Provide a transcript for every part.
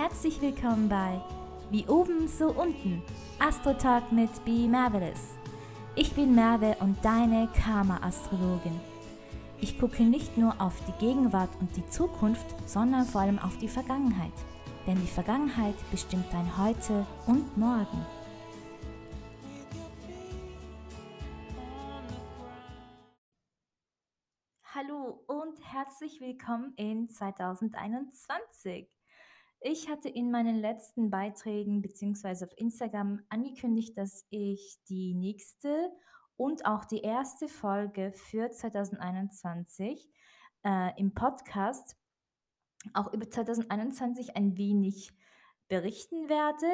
Herzlich willkommen bei Wie oben, so unten. Astro Talk mit Be Marvelous. Ich bin Merve und deine Karma-Astrologin. Ich gucke nicht nur auf die Gegenwart und die Zukunft, sondern vor allem auf die Vergangenheit. Denn die Vergangenheit bestimmt dein Heute und Morgen. Hallo und herzlich willkommen in 2021. Ich hatte in meinen letzten Beiträgen bzw. auf Instagram angekündigt, dass ich die nächste und auch die erste Folge für 2021 äh, im Podcast auch über 2021 ein wenig berichten werde.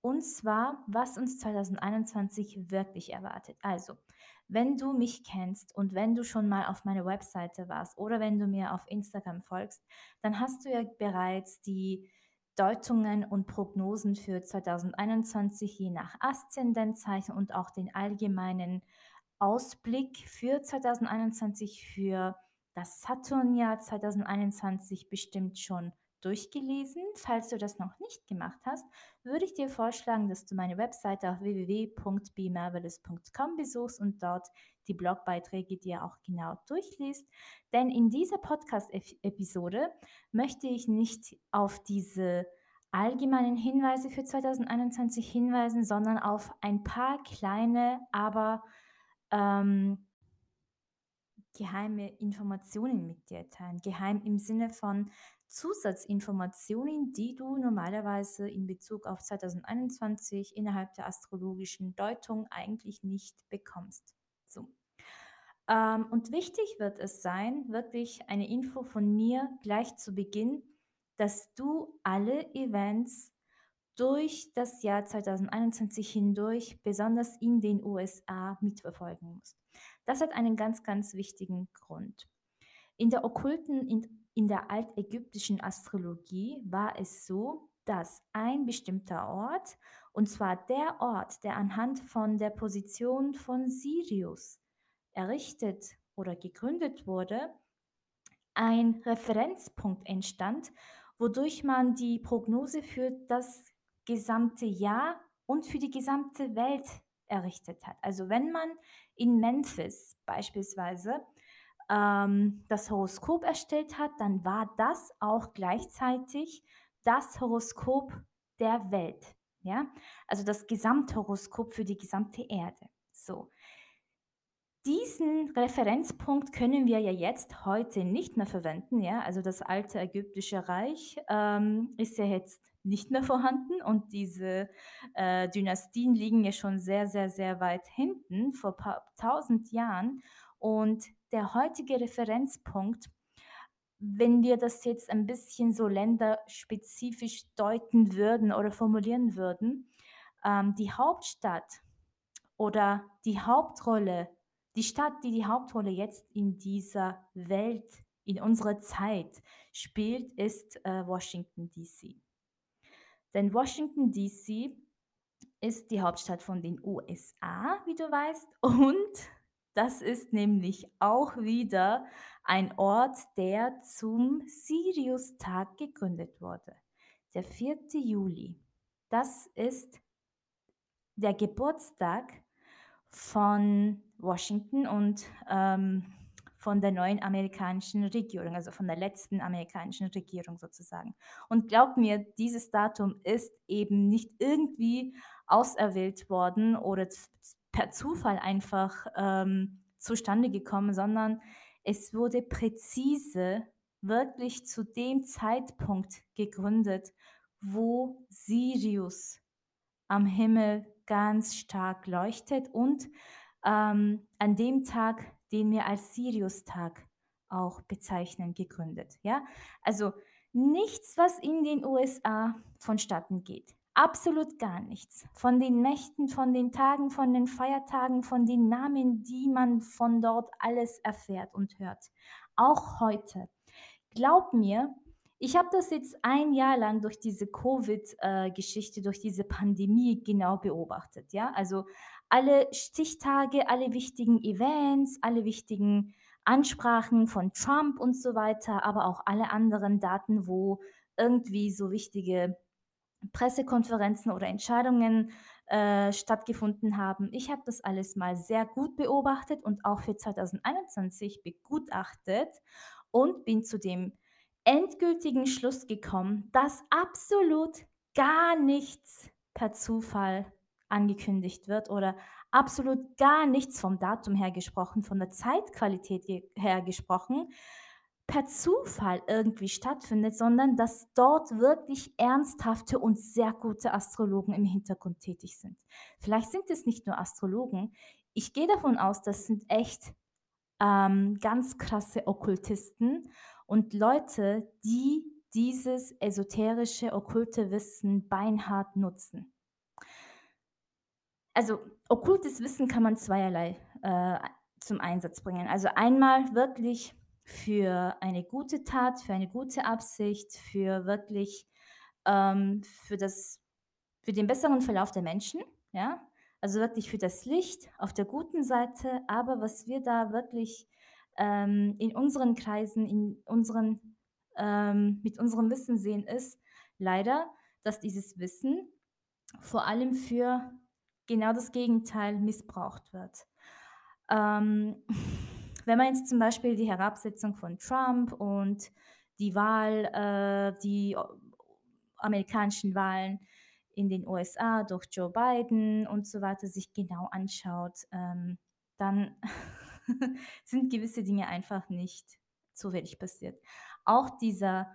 Und zwar, was uns 2021 wirklich erwartet. Also, wenn du mich kennst und wenn du schon mal auf meiner Webseite warst oder wenn du mir auf Instagram folgst, dann hast du ja bereits die Deutungen und Prognosen für 2021 je nach Aszendentzeichen und auch den allgemeinen Ausblick für 2021 für das Saturnjahr 2021 bestimmt schon durchgelesen. Falls du das noch nicht gemacht hast, würde ich dir vorschlagen, dass du meine Webseite auf www.bemarvelous.com besuchst und dort die Blogbeiträge dir auch genau durchliest. Denn in dieser Podcast-Episode möchte ich nicht auf diese allgemeinen Hinweise für 2021 hinweisen, sondern auf ein paar kleine, aber ähm, geheime Informationen mit dir teilen. Geheim im Sinne von Zusatzinformationen, die du normalerweise in Bezug auf 2021 innerhalb der astrologischen Deutung eigentlich nicht bekommst. So. Ähm, und wichtig wird es sein, wirklich eine Info von mir gleich zu Beginn, dass du alle Events durch das Jahr 2021 hindurch, besonders in den USA, mitverfolgen musst. Das hat einen ganz, ganz wichtigen Grund. In der okkulten, in, der altägyptischen Astrologie war es so, dass ein bestimmter Ort, und zwar der Ort, der anhand von der Position von Sirius errichtet oder gegründet wurde, ein Referenzpunkt entstand, wodurch man die Prognose für das gesamte Jahr und für die gesamte Welt errichtet hat. Also wenn man in Memphis beispielsweise ähm, das Horoskop erstellt hat, dann war das auch gleichzeitig das Horoskop der Welt. Ja, also das Gesamthoroskop für die gesamte Erde. So. Diesen Referenzpunkt können wir ja jetzt heute nicht mehr verwenden. Ja, also das alte ägyptische Reich ähm, ist ja jetzt nicht mehr vorhanden und diese äh, Dynastien liegen ja schon sehr, sehr, sehr weit hinten, vor paar tausend Jahren. Und der heutige Referenzpunkt, wenn wir das jetzt ein bisschen so länderspezifisch deuten würden oder formulieren würden, ähm, die Hauptstadt oder die Hauptrolle, die Stadt, die die Hauptrolle jetzt in dieser Welt, in unserer Zeit spielt, ist äh, Washington, DC. Denn Washington, DC ist die Hauptstadt von den USA, wie du weißt, und das ist nämlich auch wieder ein Ort, der zum Sirius-Tag gegründet wurde. Der 4. Juli. Das ist der Geburtstag von Washington und ähm, von der neuen amerikanischen Regierung, also von der letzten amerikanischen Regierung sozusagen. Und glaub mir, dieses Datum ist eben nicht irgendwie auserwählt worden oder per Zufall einfach ähm, zustande gekommen, sondern es wurde präzise wirklich zu dem Zeitpunkt gegründet, wo Sirius am Himmel ganz stark leuchtet und ähm, an dem Tag, den wir als Sirius-Tag auch bezeichnen, gegründet. Ja? Also nichts, was in den USA vonstatten geht. Absolut gar nichts. Von den Nächten, von den Tagen, von den Feiertagen, von den Namen, die man von dort alles erfährt und hört. Auch heute. Glaub mir, ich habe das jetzt ein Jahr lang durch diese Covid-Geschichte, durch diese Pandemie genau beobachtet. Ja, also alle Stichtage, alle wichtigen Events, alle wichtigen Ansprachen von Trump und so weiter, aber auch alle anderen Daten, wo irgendwie so wichtige Pressekonferenzen oder Entscheidungen äh, stattgefunden haben. Ich habe das alles mal sehr gut beobachtet und auch für 2021 begutachtet und bin zu dem endgültigen Schluss gekommen, dass absolut gar nichts per Zufall angekündigt wird oder absolut gar nichts vom Datum her gesprochen, von der Zeitqualität her gesprochen, per Zufall irgendwie stattfindet, sondern dass dort wirklich ernsthafte und sehr gute Astrologen im Hintergrund tätig sind. Vielleicht sind es nicht nur Astrologen. Ich gehe davon aus, das sind echt ähm, ganz krasse Okkultisten und Leute, die dieses esoterische, okkulte Wissen beinhart nutzen. Also okkultes Wissen kann man zweierlei äh, zum Einsatz bringen. Also einmal wirklich für eine gute Tat, für eine gute Absicht, für wirklich ähm, für, das, für den besseren Verlauf der Menschen, ja, also wirklich für das Licht auf der guten Seite, aber was wir da wirklich ähm, in unseren Kreisen, in unseren, ähm, mit unserem Wissen sehen, ist leider, dass dieses Wissen vor allem für genau das Gegenteil missbraucht wird. Ähm, wenn man jetzt zum Beispiel die Herabsetzung von Trump und die Wahl, äh, die amerikanischen Wahlen in den USA durch Joe Biden und so weiter sich genau anschaut, ähm, dann sind gewisse Dinge einfach nicht zufällig passiert. Auch dieser,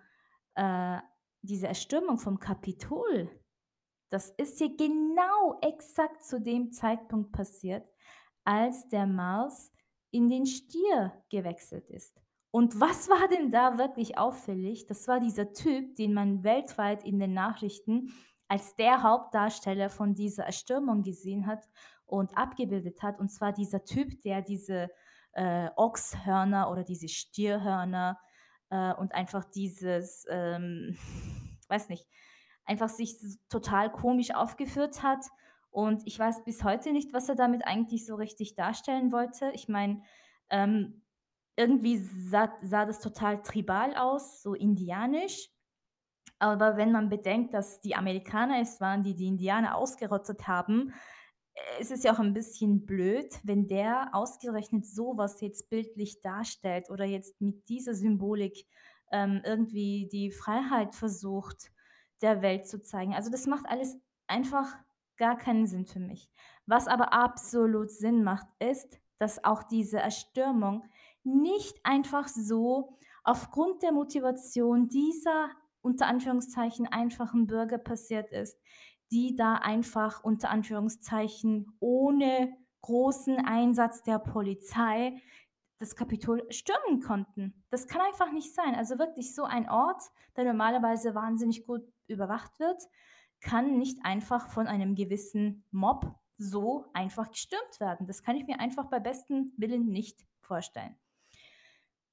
äh, diese Erstürmung vom Kapitol, das ist hier genau exakt zu dem Zeitpunkt passiert, als der Mars in den Stier gewechselt ist. Und was war denn da wirklich auffällig? Das war dieser Typ, den man weltweit in den Nachrichten als der Hauptdarsteller von dieser Erstürmung gesehen hat und abgebildet hat. Und zwar dieser Typ, der diese äh, Ochshörner oder diese Stierhörner äh, und einfach dieses, ähm, weiß nicht, einfach sich total komisch aufgeführt hat und ich weiß bis heute nicht, was er damit eigentlich so richtig darstellen wollte. Ich meine, ähm, irgendwie sah, sah das total tribal aus, so indianisch. Aber wenn man bedenkt, dass die Amerikaner es waren, die die Indianer ausgerottet haben, äh, ist es ja auch ein bisschen blöd, wenn der ausgerechnet sowas jetzt bildlich darstellt oder jetzt mit dieser Symbolik ähm, irgendwie die Freiheit versucht, der Welt zu zeigen. Also das macht alles einfach gar keinen Sinn für mich. Was aber absolut Sinn macht, ist, dass auch diese Erstürmung nicht einfach so aufgrund der Motivation dieser unter Anführungszeichen einfachen Bürger passiert ist, die da einfach unter Anführungszeichen ohne großen Einsatz der Polizei das Kapitol stürmen konnten. Das kann einfach nicht sein. Also wirklich so ein Ort, der normalerweise wahnsinnig gut überwacht wird, kann nicht einfach von einem gewissen Mob so einfach gestürmt werden. Das kann ich mir einfach bei bestem Willen nicht vorstellen.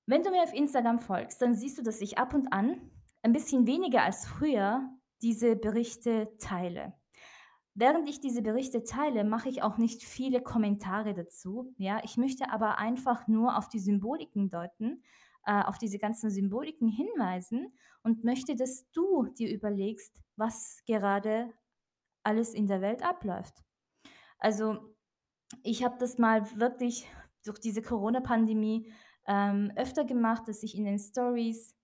Wenn du mir auf Instagram folgst, dann siehst du, dass ich ab und an ein bisschen weniger als früher diese Berichte teile. Während ich diese Berichte teile, mache ich auch nicht viele Kommentare dazu. Ja, ich möchte aber einfach nur auf die Symboliken deuten, äh, auf diese ganzen Symboliken hinweisen und möchte, dass du dir überlegst, was gerade alles in der Welt abläuft. Also ich habe das mal wirklich durch diese Corona-Pandemie ähm, öfter gemacht, dass ich in den Stories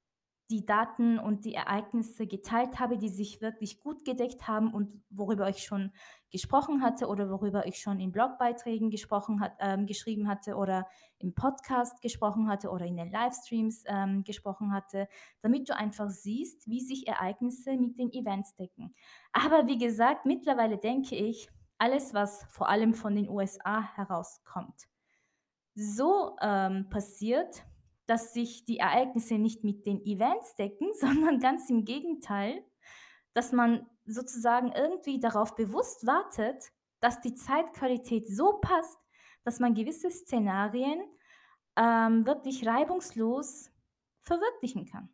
die Daten und die Ereignisse geteilt habe, die sich wirklich gut gedeckt haben und worüber ich schon gesprochen hatte oder worüber ich schon in Blogbeiträgen gesprochen hat, ähm, geschrieben hatte oder im Podcast gesprochen hatte oder in den Livestreams ähm, gesprochen hatte, damit du einfach siehst, wie sich Ereignisse mit den Events decken. Aber wie gesagt, mittlerweile denke ich, alles, was vor allem von den USA herauskommt, so ähm, passiert, dass sich die Ereignisse nicht mit den Events decken, sondern ganz im Gegenteil, dass man sozusagen irgendwie darauf bewusst wartet, dass die Zeitqualität so passt, dass man gewisse Szenarien ähm, wirklich reibungslos verwirklichen kann.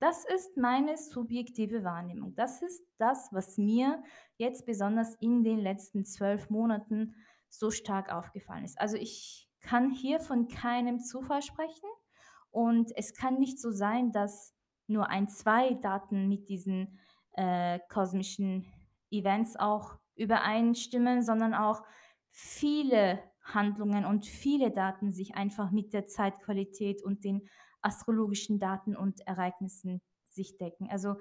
Das ist meine subjektive Wahrnehmung. Das ist das, was mir jetzt besonders in den letzten zwölf Monaten so stark aufgefallen ist. Also ich kann hier von keinem Zufall sprechen. Und es kann nicht so sein, dass nur ein, zwei Daten mit diesen äh, kosmischen Events auch übereinstimmen, sondern auch viele Handlungen und viele Daten sich einfach mit der Zeitqualität und den astrologischen Daten und Ereignissen sich decken. Also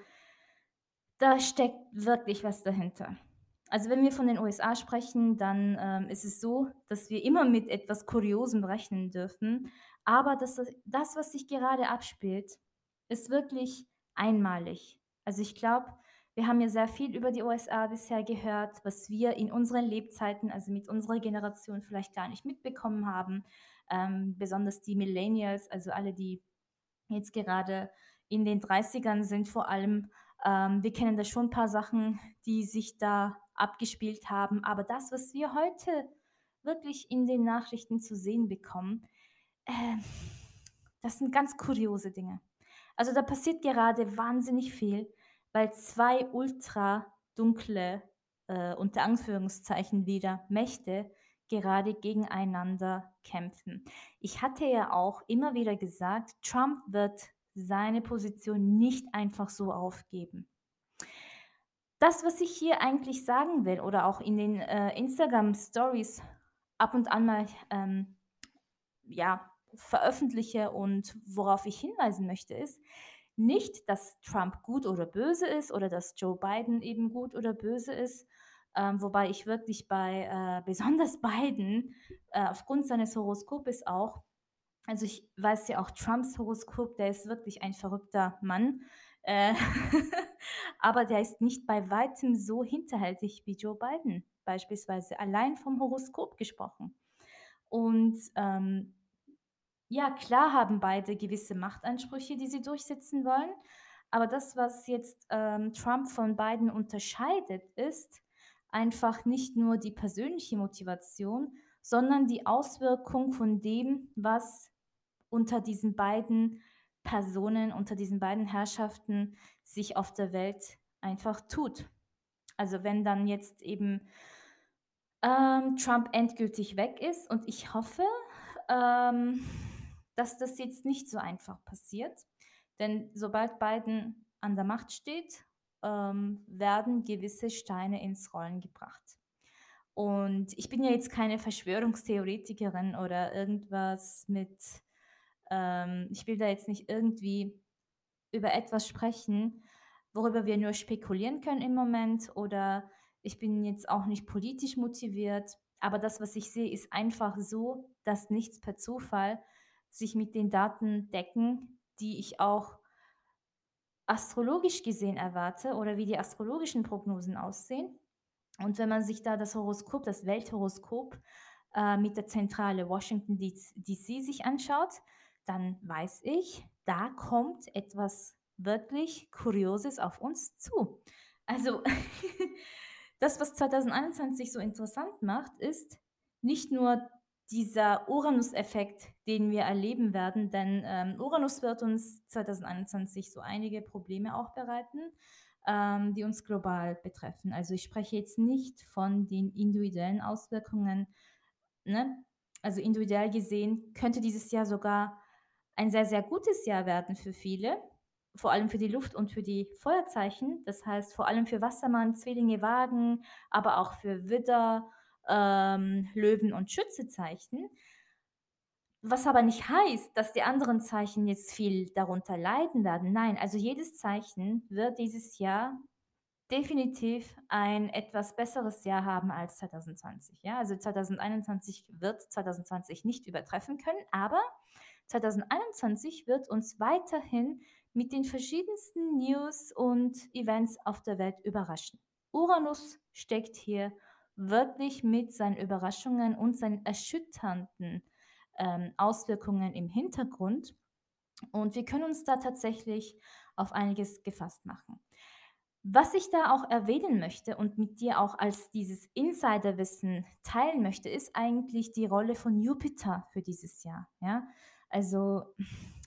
da steckt wirklich was dahinter. Also wenn wir von den USA sprechen, dann ähm, ist es so, dass wir immer mit etwas Kuriosem rechnen dürfen. Aber das, das, was sich gerade abspielt, ist wirklich einmalig. Also ich glaube, wir haben ja sehr viel über die USA bisher gehört, was wir in unseren Lebzeiten, also mit unserer Generation vielleicht gar nicht mitbekommen haben. Ähm, besonders die Millennials, also alle, die jetzt gerade in den 30ern sind vor allem. Ähm, wir kennen da schon ein paar Sachen, die sich da abgespielt haben. Aber das, was wir heute wirklich in den Nachrichten zu sehen bekommen, äh, das sind ganz kuriose Dinge. Also da passiert gerade wahnsinnig viel, weil zwei ultra dunkle, äh, unter Anführungszeichen wieder, Mächte gerade gegeneinander kämpfen. Ich hatte ja auch immer wieder gesagt, Trump wird seine Position nicht einfach so aufgeben. Das, was ich hier eigentlich sagen will oder auch in den äh, Instagram Stories ab und an mal ähm, ja, veröffentliche und worauf ich hinweisen möchte, ist nicht, dass Trump gut oder böse ist oder dass Joe Biden eben gut oder böse ist, ähm, wobei ich wirklich bei äh, besonders Biden äh, aufgrund seines Horoskopes auch, also ich weiß ja auch Trumps Horoskop, der ist wirklich ein verrückter Mann. Äh, aber der ist nicht bei weitem so hinterhältig wie Joe Biden beispielsweise, allein vom Horoskop gesprochen. Und ähm, ja, klar haben beide gewisse Machtansprüche, die sie durchsetzen wollen. Aber das, was jetzt ähm, Trump von Biden unterscheidet, ist einfach nicht nur die persönliche Motivation, sondern die Auswirkung von dem, was unter diesen beiden Personen, unter diesen beiden Herrschaften sich auf der Welt einfach tut. Also wenn dann jetzt eben ähm, Trump endgültig weg ist und ich hoffe, ähm, dass das jetzt nicht so einfach passiert, denn sobald Biden an der Macht steht, ähm, werden gewisse Steine ins Rollen gebracht. Und ich bin ja jetzt keine Verschwörungstheoretikerin oder irgendwas mit ähm, ich will da jetzt nicht irgendwie über etwas sprechen, worüber wir nur spekulieren können im Moment oder ich bin jetzt auch nicht politisch motiviert, aber das, was ich sehe, ist einfach so, dass nichts per Zufall sich mit den Daten decken, die ich auch astrologisch gesehen erwarte oder wie die astrologischen Prognosen aussehen. Und wenn man sich da das Horoskop, das Welthoroskop äh, mit der Zentrale Washington DC sich anschaut, dann weiß ich, da kommt etwas wirklich Kurioses auf uns zu. Also das, was 2021 so interessant macht, ist nicht nur dieser Uranus-Effekt, den wir erleben werden, denn ähm, Uranus wird uns 2021 so einige Probleme auch bereiten, ähm, die uns global betreffen. Also ich spreche jetzt nicht von den individuellen Auswirkungen. Ne? Also individuell gesehen könnte dieses Jahr sogar ein sehr, sehr gutes Jahr werden für viele, vor allem für die Luft- und für die Feuerzeichen. Das heißt vor allem für Wassermann, Zwillinge, Wagen, aber auch für Widder, ähm, Löwen und Schützezeichen. Was aber nicht heißt, dass die anderen Zeichen jetzt viel darunter leiden werden. Nein, also jedes Zeichen wird dieses Jahr definitiv ein etwas besseres Jahr haben als 2020. Ja, also 2021 wird 2020 nicht übertreffen können, aber 2021 wird uns weiterhin mit den verschiedensten News und Events auf der Welt überraschen. Uranus steckt hier wirklich mit seinen Überraschungen und seinen erschütternden ähm, Auswirkungen im Hintergrund. Und wir können uns da tatsächlich auf einiges gefasst machen. Was ich da auch erwähnen möchte und mit dir auch als dieses Insiderwissen teilen möchte, ist eigentlich die Rolle von Jupiter für dieses Jahr. Ja? Also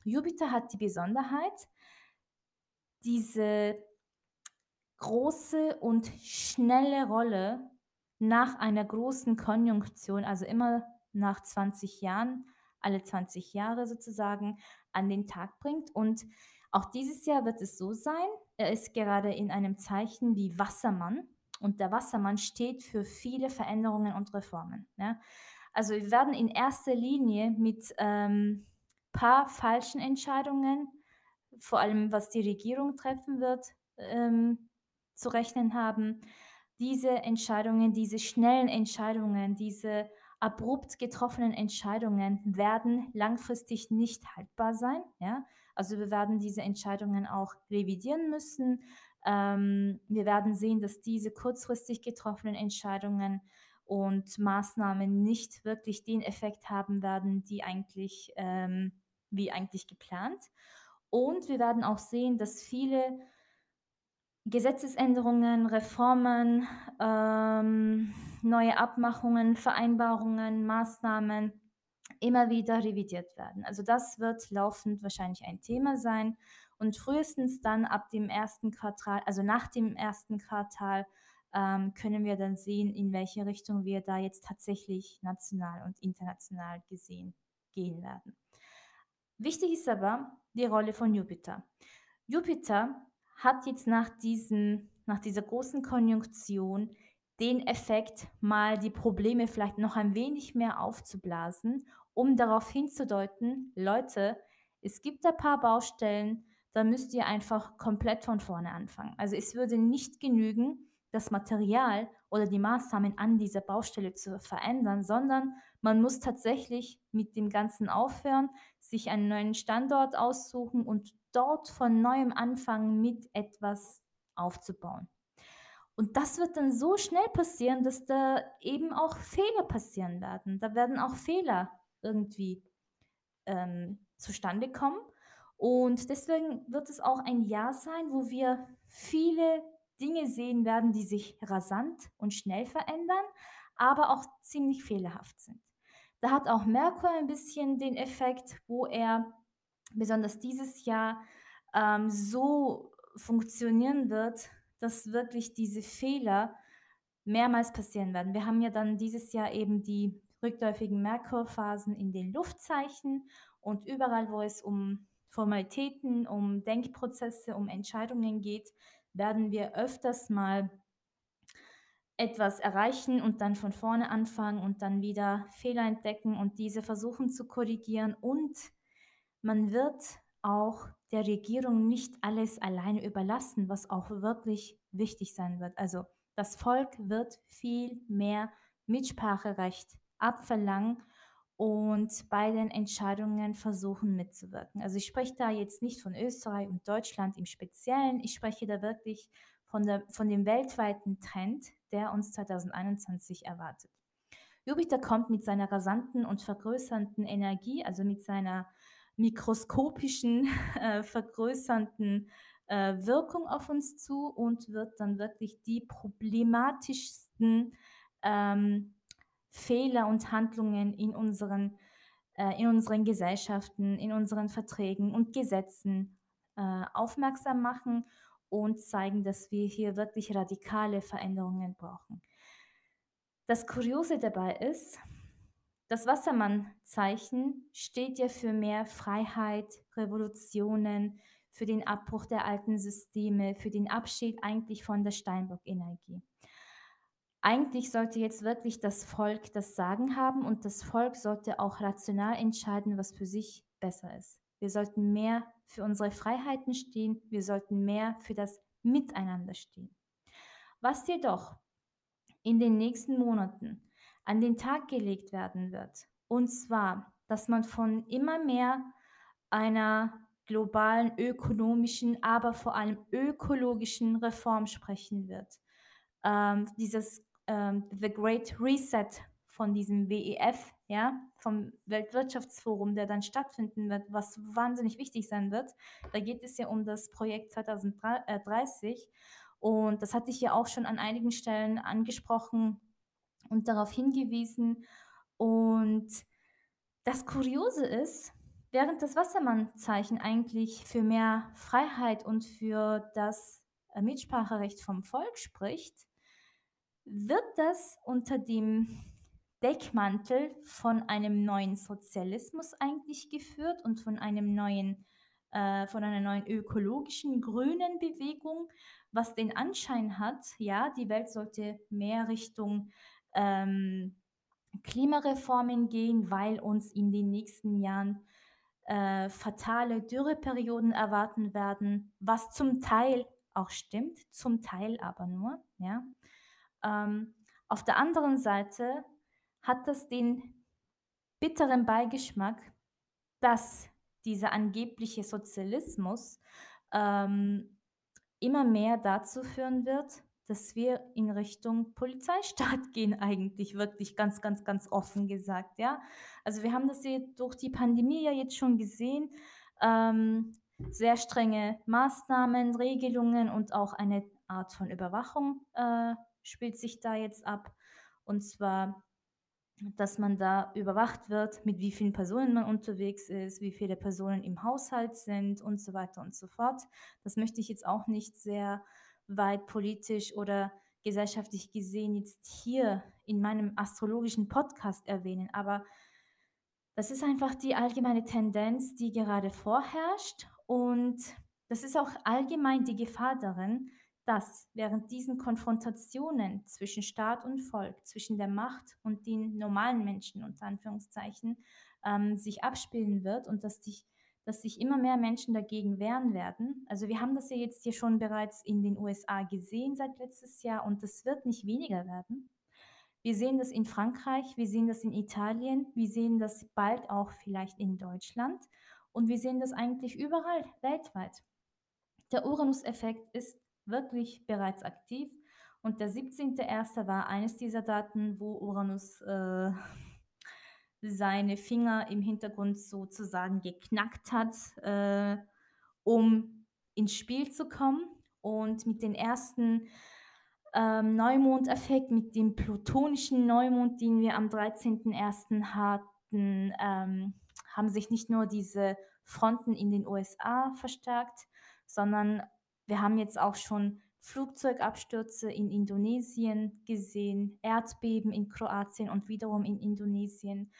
Jupiter hat die Besonderheit, diese große und schnelle Rolle nach einer großen Konjunktion, also immer nach 20 Jahren, alle 20 Jahre sozusagen, an den Tag bringt und Auch dieses Jahr wird es so sein. Er ist gerade in einem Zeichen wie Wassermann und der Wassermann steht für viele Veränderungen und Reformen. Ja? Also wir werden in erster Linie mit ähm, paar falschen Entscheidungen, vor allem was die Regierung treffen wird, ähm, zu rechnen haben. Diese Entscheidungen, diese schnellen Entscheidungen, diese abrupt getroffenen Entscheidungen werden langfristig nicht haltbar sein. Ja? Also wir werden diese Entscheidungen auch revidieren müssen. Ähm, wir werden sehen, dass diese kurzfristig getroffenen Entscheidungen und Maßnahmen nicht wirklich den Effekt haben werden, die eigentlich, ähm, wie eigentlich geplant. Und wir werden auch sehen, dass viele Gesetzesänderungen, Reformen, ähm, neue Abmachungen, Vereinbarungen, Maßnahmen immer wieder revidiert werden. Also das wird laufend wahrscheinlich ein Thema sein und frühestens dann ab dem ersten Quartal, also nach dem ersten Quartal, ähm, können wir dann sehen, in welche Richtung wir da jetzt tatsächlich national und international gesehen gehen werden. Wichtig ist aber die Rolle von Jupiter. Jupiter hat jetzt nach, diesem, nach dieser großen Konjunktion den Effekt, mal die Probleme vielleicht noch ein wenig mehr aufzublasen, um darauf hinzudeuten, Leute, es gibt ein paar Baustellen, da müsst ihr einfach komplett von vorne anfangen. Also es würde nicht genügen, das Material oder die Maßnahmen an dieser Baustelle zu verändern, sondern man muss tatsächlich mit dem Ganzen aufhören, sich einen neuen Standort aussuchen und dort von neuem anfangen, mit etwas aufzubauen. Und das wird dann so schnell passieren, dass da eben auch Fehler passieren werden. Da werden auch Fehler irgendwie ähm, zustande kommen. Und deswegen wird es auch ein Jahr sein, wo wir viele Dinge sehen werden, die sich rasant und schnell verändern, aber auch ziemlich fehlerhaft sind. Da hat auch Merkur ein bisschen den Effekt, wo er besonders dieses Jahr ähm, so funktionieren wird, dass wirklich diese Fehler mehrmals passieren werden. Wir haben ja dann dieses Jahr eben die rückläufigen Merkurphasen in den Luftzeichen und überall, wo es um Formalitäten, um Denkprozesse, um Entscheidungen geht, werden wir öfters mal etwas erreichen und dann von vorne anfangen und dann wieder Fehler entdecken und diese versuchen zu korrigieren. Und man wird auch der Regierung nicht alles alleine überlassen, was auch wirklich wichtig sein wird. Also das Volk wird viel mehr Mitspracherecht abverlangen und bei den Entscheidungen versuchen mitzuwirken. Also ich spreche da jetzt nicht von Österreich und Deutschland im Speziellen, ich spreche da wirklich von, der, von dem weltweiten Trend, der uns 2021 erwartet. Jupiter kommt mit seiner rasanten und vergrößernden Energie, also mit seiner mikroskopischen, äh, vergrößernden äh, Wirkung auf uns zu und wird dann wirklich die problematischsten ähm, Fehler und Handlungen in unseren, äh, in unseren Gesellschaften, in unseren Verträgen und Gesetzen äh, aufmerksam machen und zeigen, dass wir hier wirklich radikale Veränderungen brauchen. Das Kuriose dabei ist, das Wassermann-Zeichen steht ja für mehr Freiheit, Revolutionen, für den Abbruch der alten Systeme, für den Abschied eigentlich von der Steinbock-Energie. Eigentlich sollte jetzt wirklich das Volk das Sagen haben und das Volk sollte auch rational entscheiden, was für sich besser ist. Wir sollten mehr für unsere Freiheiten stehen, wir sollten mehr für das Miteinander stehen. Was jedoch in den nächsten Monaten an den Tag gelegt werden wird, und zwar, dass man von immer mehr einer globalen ökonomischen, aber vor allem ökologischen Reform sprechen wird. Ähm, dieses ähm, The Great Reset von diesem WEF, ja, vom Weltwirtschaftsforum, der dann stattfinden wird, was wahnsinnig wichtig sein wird. Da geht es ja um das Projekt 2030 und das hatte ich ja auch schon an einigen Stellen angesprochen und darauf hingewiesen. Und das Kuriose ist, während das Wassermann-Zeichen eigentlich für mehr Freiheit und für das Mitspracherecht vom Volk spricht, wird das unter dem Deckmantel von einem neuen Sozialismus eigentlich geführt und von einem neuen äh, von einer neuen ökologischen grünen Bewegung, was den Anschein hat, ja, die Welt sollte mehr Richtung ähm, Klimareformen gehen, weil uns in den nächsten Jahren äh, fatale Dürreperioden erwarten werden, was zum Teil auch stimmt, zum Teil aber nur. Ja. Ähm, auf der anderen Seite hat das den bitteren Beigeschmack, dass dieser angebliche Sozialismus ähm, immer mehr dazu führen wird, dass wir in Richtung Polizeistaat gehen, eigentlich wirklich ganz, ganz, ganz offen gesagt, ja. Also wir haben das hier durch die Pandemie ja jetzt schon gesehen. Ähm, sehr strenge Maßnahmen, Regelungen und auch eine Art von Überwachung äh, spielt sich da jetzt ab. Und zwar dass man da überwacht wird, mit wie vielen Personen man unterwegs ist, wie viele Personen im Haushalt sind und so weiter und so fort. Das möchte ich jetzt auch nicht sehr weit politisch oder gesellschaftlich gesehen jetzt hier in meinem astrologischen Podcast erwähnen, aber das ist einfach die allgemeine Tendenz, die gerade vorherrscht und das ist auch allgemein die Gefahr darin, dass während diesen Konfrontationen zwischen Staat und Volk, zwischen der Macht und den normalen Menschen unter Anführungszeichen, ähm, sich abspielen wird und dass, die, dass sich immer mehr Menschen dagegen wehren werden. Also wir haben das ja jetzt hier schon bereits in den USA gesehen seit letztes Jahr und das wird nicht weniger werden. Wir sehen das in Frankreich, wir sehen das in Italien, wir sehen das bald auch vielleicht in Deutschland und wir sehen das eigentlich überall weltweit. Der Uranus-Effekt ist wirklich bereits aktiv. Und der 17.01. war eines dieser Daten, wo Uranus äh, seine Finger im Hintergrund sozusagen geknackt hat, äh, um ins Spiel zu kommen. Und mit den ersten ähm, Neumondeffekt, mit dem plutonischen Neumond, den wir am 13.01. hatten, ähm, haben sich nicht nur diese Fronten in den USA verstärkt, sondern wir haben jetzt auch schon Flugzeugabstürze in Indonesien gesehen, Erdbeben in Kroatien und wiederum in Indonesien.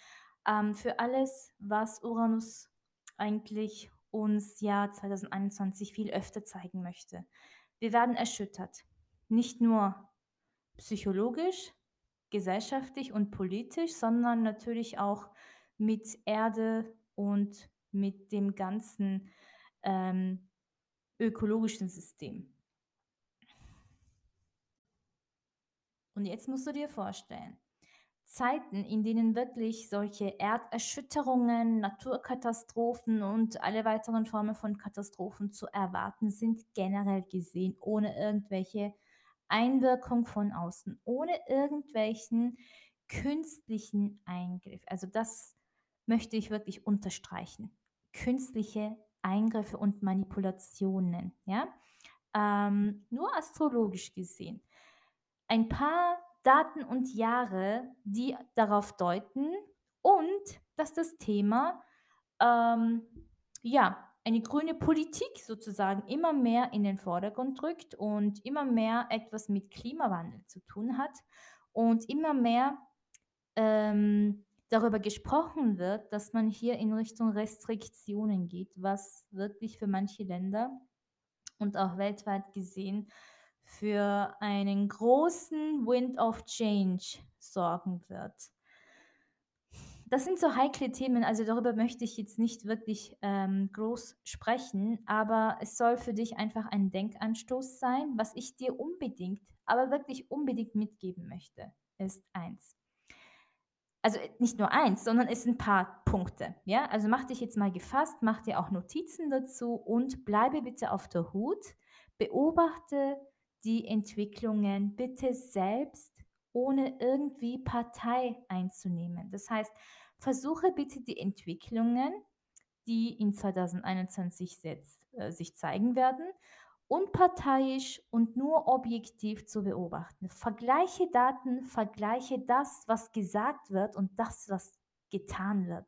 Ähm, für alles, was Uranus eigentlich uns Jahr 2021 viel öfter zeigen möchte. Wir werden erschüttert. Nicht nur psychologisch, gesellschaftlich und politisch, sondern natürlich auch mit Erde und mit dem ganzen ähm, ökologischen System. Und jetzt musst du dir vorstellen, Zeiten, in denen wirklich solche Erderschütterungen, Naturkatastrophen und alle weiteren Formen von Katastrophen zu erwarten sind, generell gesehen, ohne irgendwelche Einwirkung von außen, ohne irgendwelchen künstlichen Eingriff. Also das möchte ich wirklich unterstreichen. Künstliche Eingriffe und Manipulationen, ja, ähm, nur astrologisch gesehen. Ein paar Daten und Jahre, die darauf deuten und dass das Thema, ähm, ja, eine grüne Politik sozusagen immer mehr in den Vordergrund rückt und immer mehr etwas mit Klimawandel zu tun hat und immer mehr ähm, darüber gesprochen wird, dass man hier in Richtung Restriktionen geht, was wirklich für manche Länder und auch weltweit gesehen für einen großen Wind of Change sorgen wird. Das sind so heikle Themen, also darüber möchte ich jetzt nicht wirklich ähm, groß sprechen, aber es soll für dich einfach ein Denkanstoß sein. Was ich dir unbedingt, aber wirklich unbedingt mitgeben möchte, ist eins also äh, nicht nur eins, sondern es sind ein paar Punkte. Ja? Also mach dich jetzt mal gefasst, mach dir auch Notizen dazu und bleibe bitte auf der Hut. Beobachte die Entwicklungen bitte selbst, ohne irgendwie Partei einzunehmen. Das heißt, versuche bitte die Entwicklungen, die in 2021 setzt, äh, sich zeigen werden, unparteiisch und nur objektiv zu beobachten. Vergleiche Daten, vergleiche das, was gesagt wird und das, was getan wird.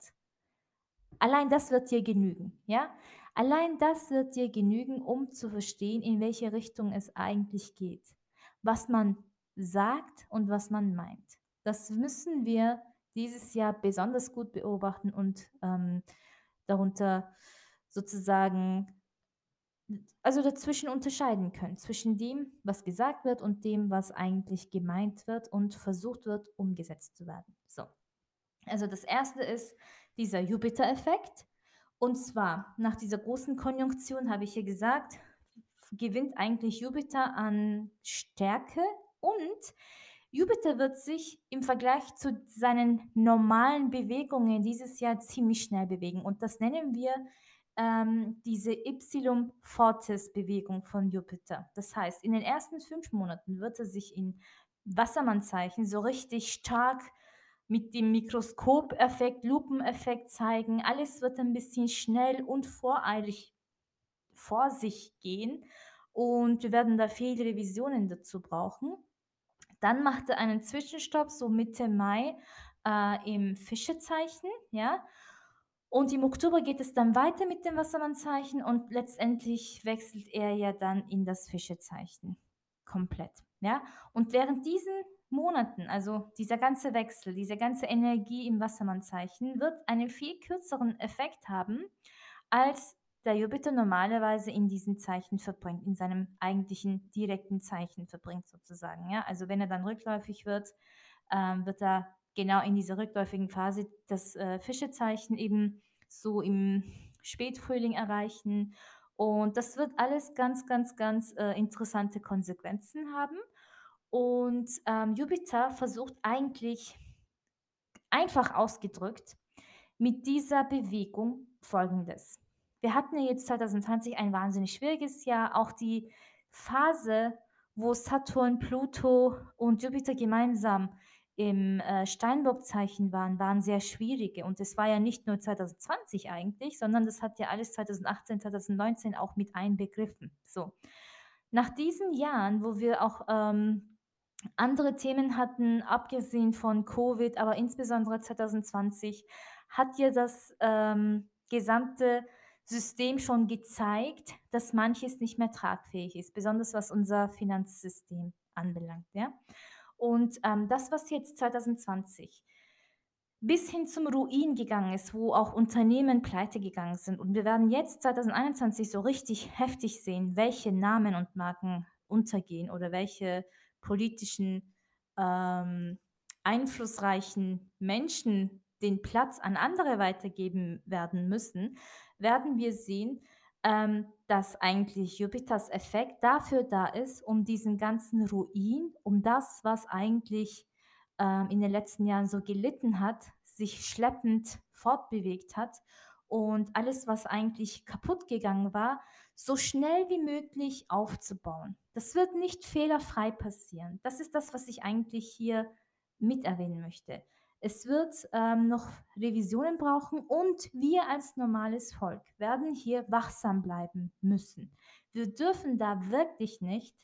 Allein das wird dir genügen, ja? Allein das wird dir genügen, um zu verstehen, in welche Richtung es eigentlich geht. Was man sagt und was man meint. Das müssen wir dieses Jahr besonders gut beobachten und ähm, darunter sozusagen also dazwischen unterscheiden können, zwischen dem, was gesagt wird und dem, was eigentlich gemeint wird und versucht wird, umgesetzt zu werden. So. Also das erste ist dieser Jupiter-Effekt. Und zwar nach dieser großen Konjunktion habe ich hier gesagt, gewinnt eigentlich Jupiter an Stärke und Jupiter wird sich im Vergleich zu seinen normalen Bewegungen dieses Jahr ziemlich schnell bewegen. Und das nennen wir ähm, diese Y-Fortis-Bewegung von Jupiter. Das heißt, in den ersten fünf Monaten wird er sich in Wassermannzeichen so richtig stark mit dem Mikroskopeffekt, Lupeneffekt zeigen. Alles wird ein bisschen schnell und voreilig vor sich gehen und wir werden da viele Revisionen dazu brauchen. Dann macht er einen Zwischenstopp so Mitte Mai äh, im Fischezeichen, ja, und im Oktober geht es dann weiter mit dem Wassermannzeichen und letztendlich wechselt er ja dann in das Fischezeichen komplett. Ja? Und während diesen Monaten, also dieser ganze Wechsel, diese ganze Energie im Wassermannzeichen, wird einen viel kürzeren Effekt haben, als der Jupiter normalerweise in diesen Zeichen verbringt, in seinem eigentlichen direkten Zeichen verbringt sozusagen. Ja? Also wenn er dann rückläufig wird, ähm, wird er genau in dieser rückläufigen Phase das äh, Fischezeichen eben so im Spätfrühling erreichen. Und das wird alles ganz, ganz, ganz äh, interessante Konsequenzen haben. Und ähm, Jupiter versucht eigentlich, einfach ausgedrückt, mit dieser Bewegung Folgendes. Wir hatten ja jetzt 2020 ein wahnsinnig schwieriges Jahr. Auch die Phase, wo Saturn, Pluto und Jupiter gemeinsam im äh, Steinbock-Zeichen waren, waren sehr schwierige. Und es war ja nicht nur 2020 eigentlich, sondern das hat ja alles 2018, 2019 auch mit einbegriffen. So. Nach diesen Jahren, wo wir auch ähm, andere Themen hatten, abgesehen von Covid, aber insbesondere 2020, hat ja das ähm, gesamte System schon gezeigt, dass manches nicht mehr tragfähig ist, besonders was unser Finanzsystem anbelangt. Ja? Und ähm, das, was jetzt 2020 bis hin zum Ruin gegangen ist, wo auch Unternehmen pleite gegangen sind. Und wir werden jetzt 2021 so richtig heftig sehen, welche Namen und Marken untergehen oder welche politischen ähm, einflussreichen Menschen den Platz an andere weitergeben werden müssen, werden wir sehen, ähm, dass eigentlich Jupiters Effekt dafür da ist, um diesen ganzen Ruin, um das, was eigentlich ähm, in den letzten Jahren so gelitten hat, sich schleppend fortbewegt hat und alles, was eigentlich kaputt gegangen war, so schnell wie möglich aufzubauen. Das wird nicht fehlerfrei passieren. Das ist das, was ich eigentlich hier mit erwähnen möchte. Es wird ähm, noch Revisionen brauchen und wir als normales Volk werden hier wachsam bleiben müssen. Wir dürfen da wirklich nicht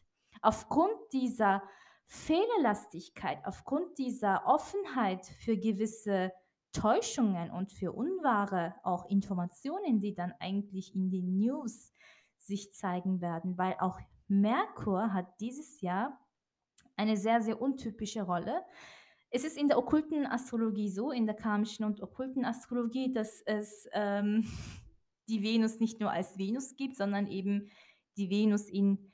aufgrund dieser Fehlerlastigkeit, aufgrund dieser Offenheit für gewisse Täuschungen und für unwahre auch Informationen, die dann eigentlich in den News sich zeigen werden, weil auch Merkur hat dieses Jahr eine sehr, sehr untypische Rolle. Es ist in der okkulten Astrologie so, in der karmischen und okkulten Astrologie, dass es ähm, die Venus nicht nur als Venus gibt, sondern eben die Venus in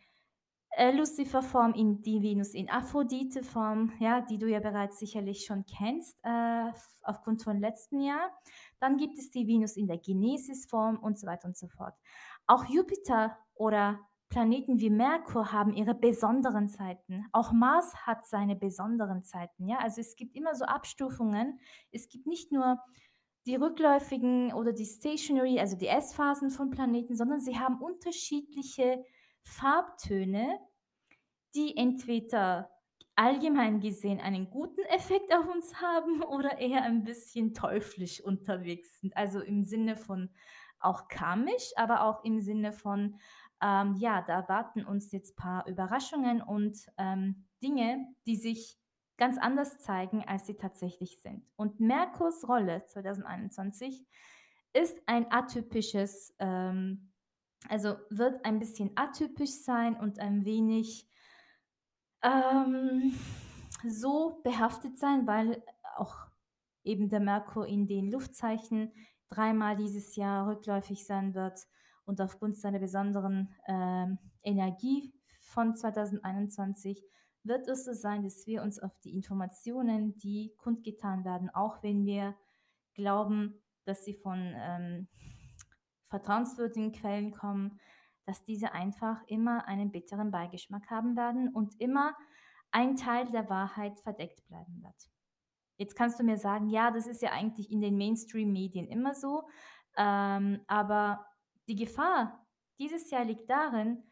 äh, Lucifer-Form, in die Venus in Aphrodite-Form, ja, die du ja bereits sicherlich schon kennst, äh, aufgrund von letzten Jahr. Dann gibt es die Venus in der Genesis-Form und so weiter und so fort. Auch Jupiter oder Planeten wie Merkur haben ihre besonderen Zeiten. Auch Mars hat seine besonderen Zeiten. Ja? Also es gibt immer so Abstufungen. Es gibt nicht nur die rückläufigen oder die Stationary, also die S-Phasen von Planeten, sondern sie haben unterschiedliche Farbtöne, die entweder allgemein gesehen einen guten Effekt auf uns haben oder eher ein bisschen teuflisch unterwegs sind. Also im Sinne von auch karmisch, aber auch im Sinne von ähm, ja, da erwarten uns jetzt ein paar Überraschungen und ähm, Dinge, die sich ganz anders zeigen, als sie tatsächlich sind. Und Merkurs Rolle 2021 ist ein atypisches, ähm, also wird ein bisschen atypisch sein und ein wenig ähm, so behaftet sein, weil auch eben der Merkur in den Luftzeichen dreimal dieses Jahr rückläufig sein wird und aufgrund seiner besonderen äh, Energie von 2021 wird es so sein, dass wir uns auf die Informationen, die kundgetan werden, auch wenn wir glauben, dass sie von ähm, vertrauenswürdigen Quellen kommen, dass diese einfach immer einen bitteren Beigeschmack haben werden und immer ein Teil der Wahrheit verdeckt bleiben wird. Jetzt kannst du mir sagen, ja, das ist ja eigentlich in den Mainstream-Medien immer so, ähm, aber die Gefahr dieses Jahr liegt darin,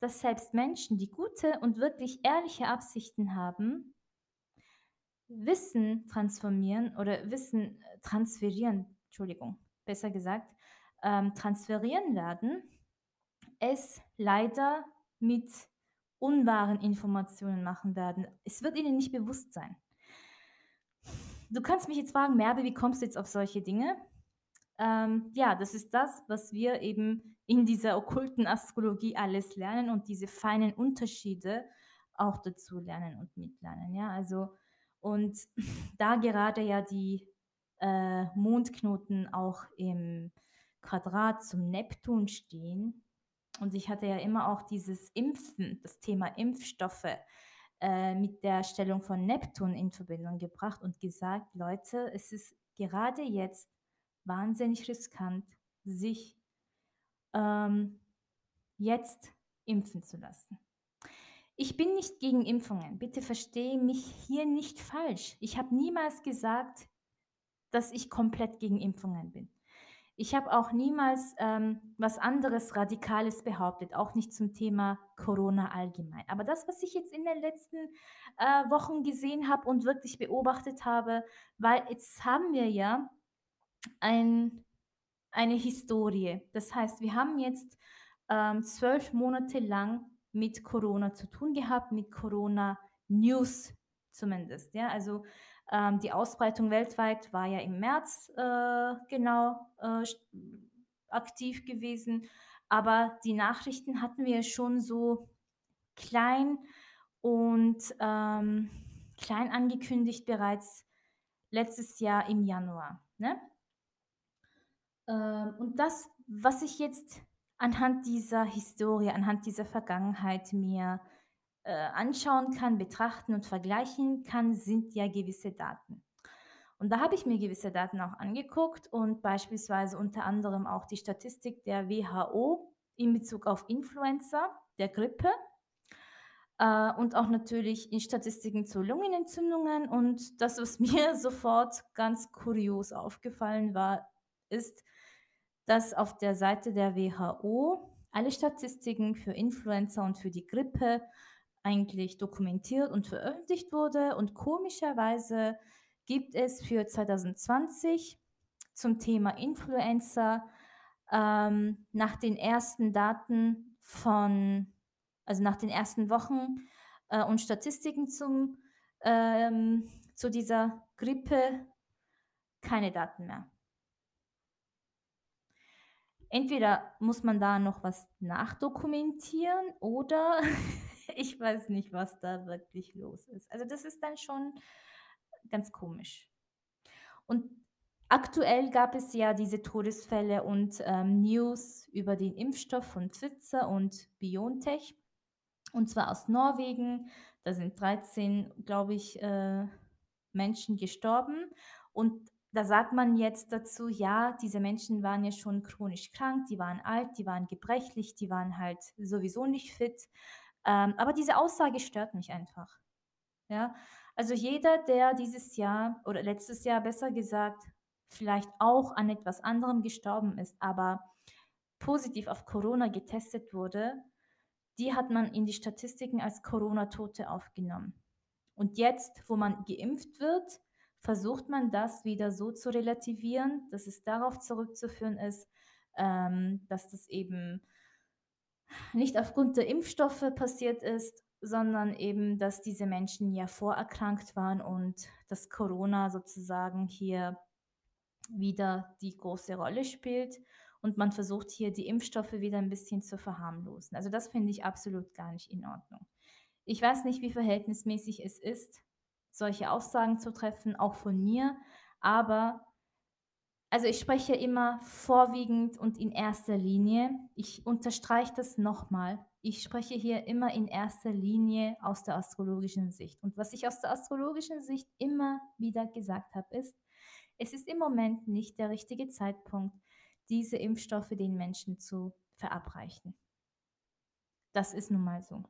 dass selbst Menschen, die gute und wirklich ehrliche Absichten haben, Wissen transformieren oder Wissen äh, transferieren, Entschuldigung, besser gesagt, ähm, transferieren werden, es leider mit unwahren Informationen machen werden. Es wird ihnen nicht bewusst sein. Du kannst mich jetzt fragen, Merve, wie kommst du jetzt auf solche Dinge? Ähm, ja, das ist das, was wir eben in dieser okkulten Astrologie alles lernen und diese feinen Unterschiede auch dazu lernen und mitlernen. Ja, also und da gerade ja die äh, Mondknoten auch im Quadrat zum Neptun stehen, und ich hatte ja immer auch dieses Impfen, das Thema Impfstoffe äh, mit der Stellung von Neptun in Verbindung gebracht und gesagt, Leute, es ist gerade jetzt wahnsinnig riskant, sich ähm, jetzt impfen zu lassen. Ich bin nicht gegen Impfungen. Bitte verstehe mich hier nicht falsch. Ich habe niemals gesagt, dass ich komplett gegen Impfungen bin. Ich habe auch niemals ähm, was anderes Radikales behauptet, auch nicht zum Thema Corona allgemein. Aber das, was ich jetzt in den letzten äh, Wochen gesehen habe und wirklich beobachtet habe, weil jetzt haben wir ja ein, eine Historie. Das heißt, wir haben jetzt ähm, zwölf Monate lang mit Corona zu tun gehabt, mit Corona-News zumindest. Ja, also ähm, die Ausbreitung weltweit war ja im März äh, genau äh, aktiv gewesen, aber die Nachrichten hatten wir schon so klein und ähm, klein angekündigt bereits letztes Jahr im Januar. Ne? Ähm, und das, was ich jetzt anhand dieser Historie, anhand dieser Vergangenheit mir äh, anschauen kann, betrachten und vergleichen kann, sind ja gewisse Daten. Und da habe ich mir gewisse Daten auch angeguckt und beispielsweise unter anderem auch die Statistik der WHO in Bezug auf Influenza, der Grippe äh, und auch natürlich in Statistiken zu Lungenentzündungen. Und das, was mir sofort ganz kurios aufgefallen war, ist, dass auf der Seite der WHO alle Statistiken für Influenza und für die Grippe eigentlich dokumentiert und veröffentlicht wurde. Und komischerweise gibt es für 2020 zum Thema Influencer ähm, nach den ersten Daten von, also nach den ersten Wochen äh, und Statistiken zum, ähm, zu dieser Grippe keine Daten mehr. Entweder muss man da noch was nachdokumentieren oder ich weiß nicht, was da wirklich los ist. Also das ist dann schon ganz komisch. Und aktuell gab es ja diese Todesfälle und ähm, News über den Impfstoff von Pfizer und BioNTech. Und zwar aus Norwegen. Da sind 13, glaube ich, äh, Menschen gestorben. Und da sagt man jetzt dazu, ja, diese Menschen waren ja schon chronisch krank, die waren alt, die waren gebrechlich, die waren halt sowieso nicht fit. Ähm, aber diese Aussage stört mich einfach. Ja, also jeder, der dieses Jahr oder letztes Jahr besser gesagt, vielleicht auch an etwas anderem gestorben ist, aber positiv auf Corona getestet wurde, die hat man in die Statistiken als Corona-Tote aufgenommen. Und jetzt, wo man geimpft wird, versucht man das wieder so zu relativieren, dass es darauf zurückzuführen ist, ähm, dass das eben nicht aufgrund der Impfstoffe passiert ist, sondern eben, dass diese Menschen ja vorerkrankt waren und dass Corona sozusagen hier wieder die große Rolle spielt und man versucht hier die Impfstoffe wieder ein bisschen zu verharmlosen. Also das finde ich absolut gar nicht in Ordnung. Ich weiß nicht, wie verhältnismäßig es ist, solche Aussagen zu treffen, auch von mir, aber also ich spreche immer vorwiegend und in erster Linie. Ich unterstreiche das nochmal. Ich spreche hier immer in erster Linie aus der astrologischen Sicht. Und was ich aus der astrologischen Sicht immer wieder gesagt habe, ist, es ist im Moment nicht der richtige Zeitpunkt, diese Impfstoffe den Menschen zu verabreichen. Das ist nun mal so.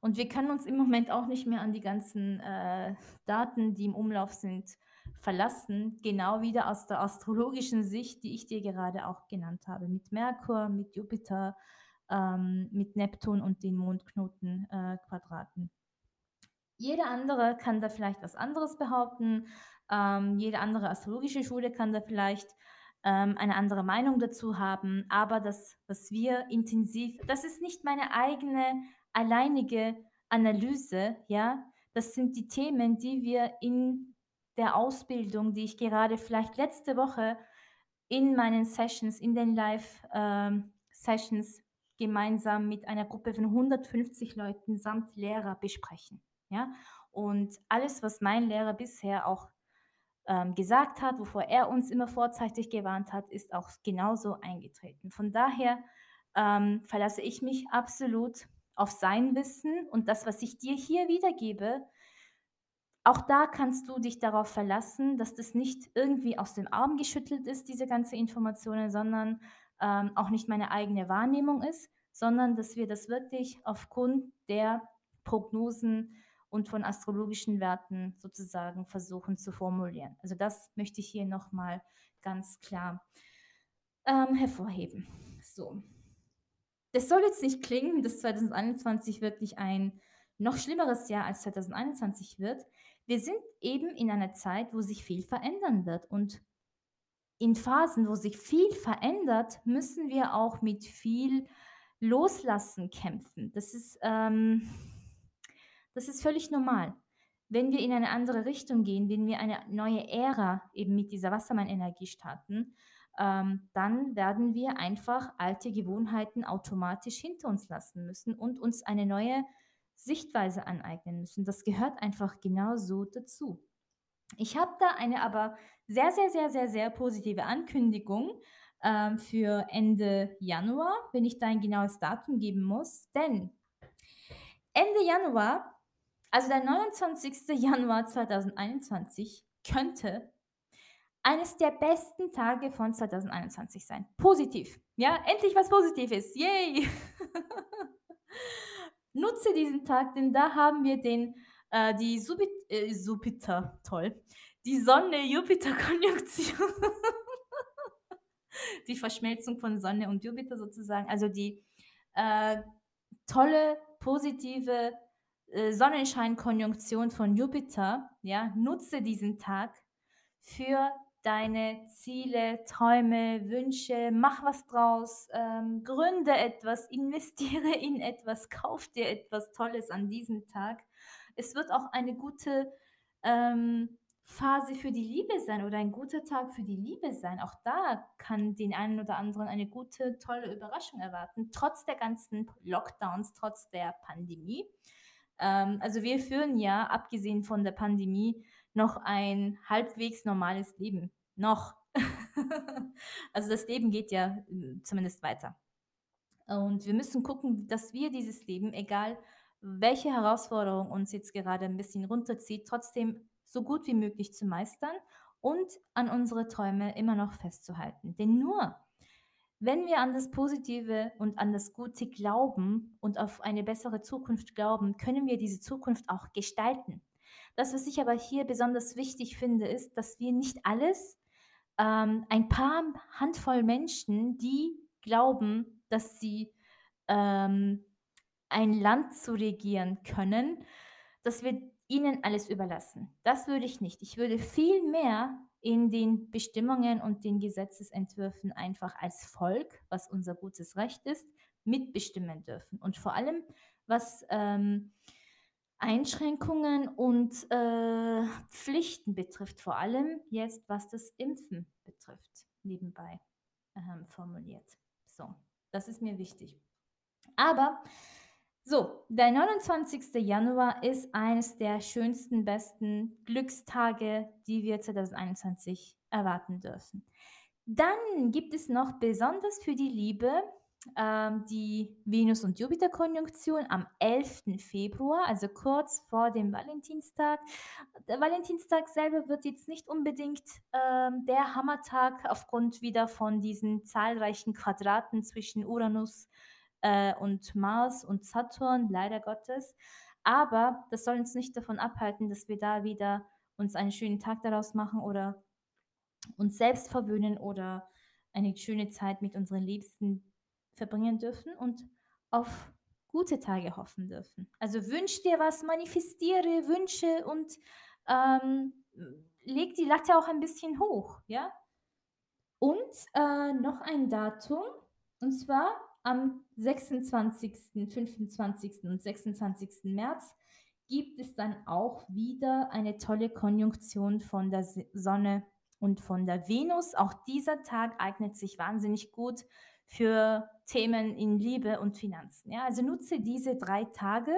Und wir können uns im Moment auch nicht mehr an die ganzen äh, Daten, die im Umlauf sind, verlassen, genau wieder aus der astrologischen Sicht, die ich dir gerade auch genannt habe, mit Merkur, mit Jupiter, ähm, mit Neptun und den Mondknotenquadraten. Äh, jeder andere kann da vielleicht was anderes behaupten, ähm, jede andere astrologische Schule kann da vielleicht ähm, eine andere Meinung dazu haben, aber das, was wir intensiv, das ist nicht meine eigene alleinige Analyse, ja, das sind die Themen, die wir in der Ausbildung, die ich gerade vielleicht letzte Woche in meinen Sessions, in den Live-Sessions ähm, gemeinsam mit einer Gruppe von 150 Leuten samt Lehrer besprechen. Ja? Und alles, was mein Lehrer bisher auch ähm, gesagt hat, wovor er uns immer vorzeitig gewarnt hat, ist auch genauso eingetreten. Von daher ähm, verlasse ich mich absolut auf sein Wissen und das, was ich dir hier wiedergebe, auch da kannst du dich darauf verlassen, dass das nicht irgendwie aus dem Arm geschüttelt ist, diese ganze Informationen, sondern ähm, auch nicht meine eigene Wahrnehmung ist, sondern dass wir das wirklich aufgrund der Prognosen und von astrologischen Werten sozusagen versuchen zu formulieren. Also das möchte ich hier nochmal ganz klar ähm, hervorheben. So. Das soll jetzt nicht klingen, dass 2021 wirklich ein noch schlimmeres Jahr als 2021 wird. Wir sind eben in einer Zeit, wo sich viel verändern wird. Und in Phasen, wo sich viel verändert, müssen wir auch mit viel Loslassen kämpfen. Das ist, ähm, das ist völlig normal. Wenn wir in eine andere Richtung gehen, wenn wir eine neue Ära eben mit dieser Wassermann-Energie starten, ähm, dann werden wir einfach alte Gewohnheiten automatisch hinter uns lassen müssen und uns eine neue Sichtweise aneignen müssen. Das gehört einfach genauso dazu. Ich habe da eine aber sehr, sehr, sehr, sehr, sehr positive Ankündigung ähm, für Ende Januar, wenn ich da ein genaues Datum geben muss. Denn Ende Januar, also der 29. Januar 2021, könnte eines der besten Tage von 2021 sein. Positiv. Ja, endlich was Positives. Yay! Nutze diesen Tag, denn da haben wir den, äh, die Subit äh, Jupiter, toll, die Sonne-Jupiter-Konjunktion. die Verschmelzung von Sonne und Jupiter sozusagen, also die äh, tolle, positive äh, Sonnenschein-Konjunktion von Jupiter, ja, nutze diesen Tag für deine Ziele, Träume, Wünsche, mach was draus, ähm, gründe etwas, investiere in etwas, kauf dir etwas Tolles an diesem Tag. Es wird auch eine gute ähm, Phase für die Liebe sein oder ein guter Tag für die Liebe sein. Auch da kann den einen oder anderen eine gute, tolle Überraschung erwarten, trotz der ganzen Lockdowns, trotz der Pandemie. Ähm, also wir führen ja, abgesehen von der Pandemie, noch ein halbwegs normales Leben. Noch. also das Leben geht ja hm, zumindest weiter. Und wir müssen gucken, dass wir dieses Leben, egal welche Herausforderung uns jetzt gerade ein bisschen runterzieht, trotzdem so gut wie möglich zu meistern und an unsere Träume immer noch festzuhalten. Denn nur wenn wir an das Positive und an das Gute glauben und auf eine bessere Zukunft glauben, können wir diese Zukunft auch gestalten. Das, was ich aber hier besonders wichtig finde, ist, dass wir nicht alles, ähm, ein paar Handvoll Menschen, die glauben, dass sie ähm, ein Land zu regieren können, dass wir ihnen alles überlassen. Das würde ich nicht. Ich würde viel mehr in den Bestimmungen und den Gesetzesentwürfen einfach als Volk, was unser gutes Recht ist, mitbestimmen dürfen. Und vor allem, was ähm, Einschränkungen und äh, Pflichten betrifft, vor allem jetzt, was das Impfen betrifft, nebenbei ähm, formuliert. So, das ist mir wichtig. Aber so, der 29. Januar ist eines der schönsten, besten Glückstage, die wir 2021 erwarten dürfen. Dann gibt es noch besonders für die Liebe ähm, die Venus- und Jupiter-Konjunktion am 11. Februar, also kurz vor dem Valentinstag. Der Valentinstag selber wird jetzt nicht unbedingt ähm, der Hammertag aufgrund wieder von diesen zahlreichen Quadraten zwischen Uranus äh, und Mars und Saturn, leider Gottes. Aber das soll uns nicht davon abhalten, dass wir da wieder uns einen schönen Tag daraus machen oder uns selbst verwöhnen oder eine schöne Zeit mit unseren Liebsten verbringen dürfen und auf gute Tage hoffen dürfen. Also wünsch dir was, manifestiere Wünsche und ähm, leg die Latte auch ein bisschen hoch, ja? Und äh, noch ein Datum, und zwar am 26., 25. und 26. März gibt es dann auch wieder eine tolle Konjunktion von der Sonne und von der Venus. Auch dieser Tag eignet sich wahnsinnig gut für Themen in Liebe und Finanzen. Ja, also nutze diese drei Tage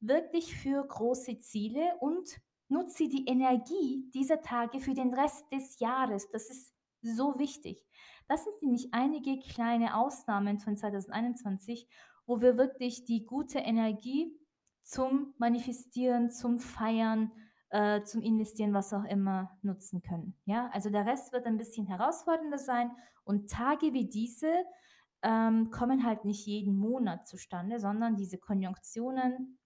wirklich für große Ziele und nutze die Energie dieser Tage für den Rest des Jahres. Das ist so wichtig. Das sind nämlich einige kleine Ausnahmen von 2021, wo wir wirklich die gute Energie zum Manifestieren, zum Feiern, äh, zum Investieren, was auch immer nutzen können. Ja, also der Rest wird ein bisschen herausfordernder sein und Tage wie diese ähm, kommen halt nicht jeden Monat zustande, sondern diese Konjunktionen,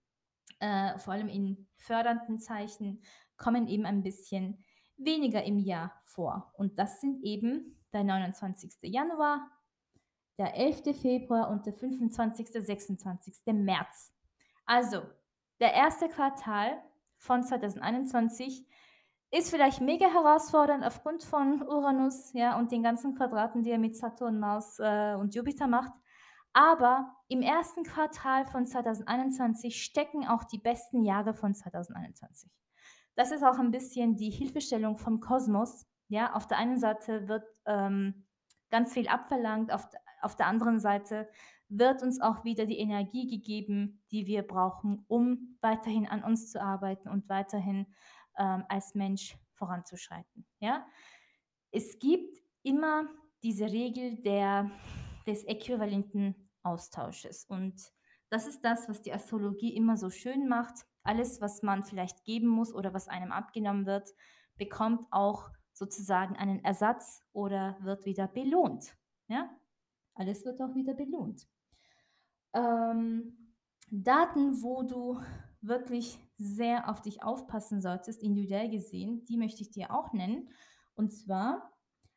äh, vor allem in fördernden Zeichen, kommen eben ein bisschen weniger im Jahr vor. Und das sind eben der 29. Januar, der 11. Februar und der 25. 26. März. Also, der erste Quartal von 2021 ist vielleicht mega herausfordernd aufgrund von Uranus ja, und den ganzen Quadraten, die er mit Saturn, Mars äh, und Jupiter macht. Aber im ersten Quartal von 2021 stecken auch die besten Jahre von 2021. Das ist auch ein bisschen die Hilfestellung vom Kosmos. Ja, auf der einen Seite wird ähm, ganz viel abverlangt, auf, auf der anderen Seite wird uns auch wieder die Energie gegeben, die wir brauchen, um weiterhin an uns zu arbeiten und weiterhin ähm, als Mensch voranzuschreiten. Ja? Es gibt immer diese Regel der, des äquivalenten Austausches und das ist das, was die Astrologie immer so schön macht. Alles, was man vielleicht geben muss oder was einem abgenommen wird, bekommt auch sozusagen einen Ersatz oder wird wieder belohnt. Ja? Alles wird auch wieder belohnt. Ähm, Daten, wo du wirklich sehr auf dich aufpassen solltest, individuell gesehen, die möchte ich dir auch nennen. Und zwar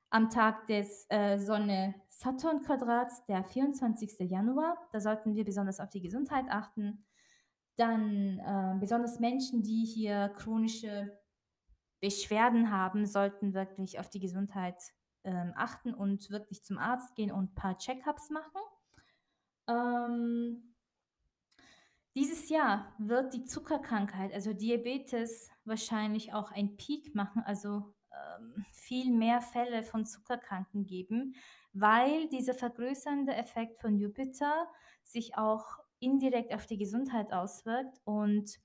am Tag des äh, Sonne-Saturn-Quadrats, der 24. Januar. Da sollten wir besonders auf die Gesundheit achten. Dann äh, besonders Menschen, die hier chronische Beschwerden haben, sollten wirklich auf die Gesundheit ähm, achten und wirklich zum Arzt gehen und ein paar Checkups machen. Ähm, dieses Jahr wird die Zuckerkrankheit, also Diabetes, wahrscheinlich auch ein Peak machen, also ähm, viel mehr Fälle von Zuckerkranken geben, weil dieser vergrößernde Effekt von Jupiter sich auch indirekt auf die Gesundheit auswirkt und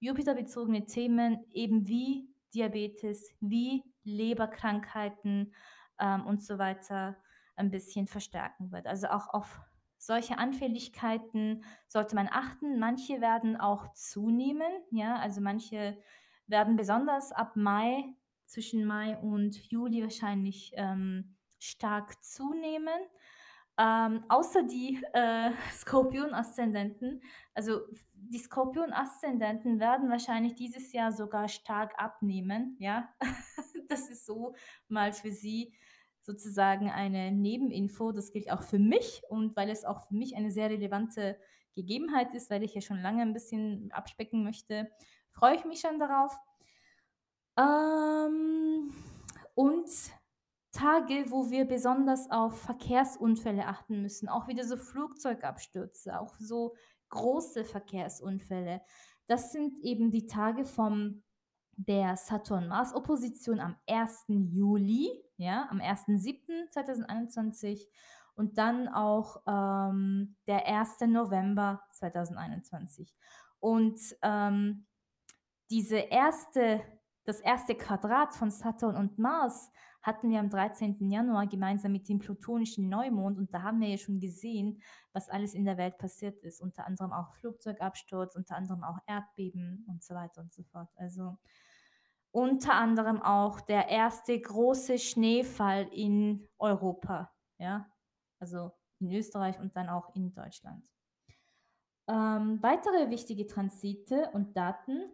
Jupiterbezogene Themen eben wie Diabetes, wie Leberkrankheiten ähm, und so weiter ein bisschen verstärken wird. Also auch auf solche Anfälligkeiten sollte man achten. Manche werden auch zunehmen, ja, also manche werden besonders ab Mai, zwischen Mai und Juli wahrscheinlich ähm, stark zunehmen. Ähm, außer die äh, Skorpion-Aszendenten, also die Skorpion-Aszendenten werden wahrscheinlich dieses Jahr sogar stark abnehmen, ja. das ist so mal für sie sozusagen eine Nebeninfo. Das gilt auch für mich und weil es auch für mich eine sehr relevante Gegebenheit ist, weil ich ja schon lange ein bisschen abspecken möchte, freue ich mich schon darauf. Ähm, und Tage, wo wir besonders auf Verkehrsunfälle achten müssen, auch wieder so Flugzeugabstürze, auch so große Verkehrsunfälle. Das sind eben die Tage vom der Saturn-Mars-Opposition am 1. Juli, ja, am 1.7.2021 und dann auch ähm, der 1. November 2021. Und ähm, diese erste das erste Quadrat von Saturn und Mars hatten wir am 13. Januar gemeinsam mit dem plutonischen Neumond und da haben wir ja schon gesehen, was alles in der Welt passiert ist, unter anderem auch Flugzeugabsturz, unter anderem auch Erdbeben und so weiter und so fort. Also unter anderem auch der erste große Schneefall in Europa, ja, also in Österreich und dann auch in Deutschland. Ähm, weitere wichtige Transite und Daten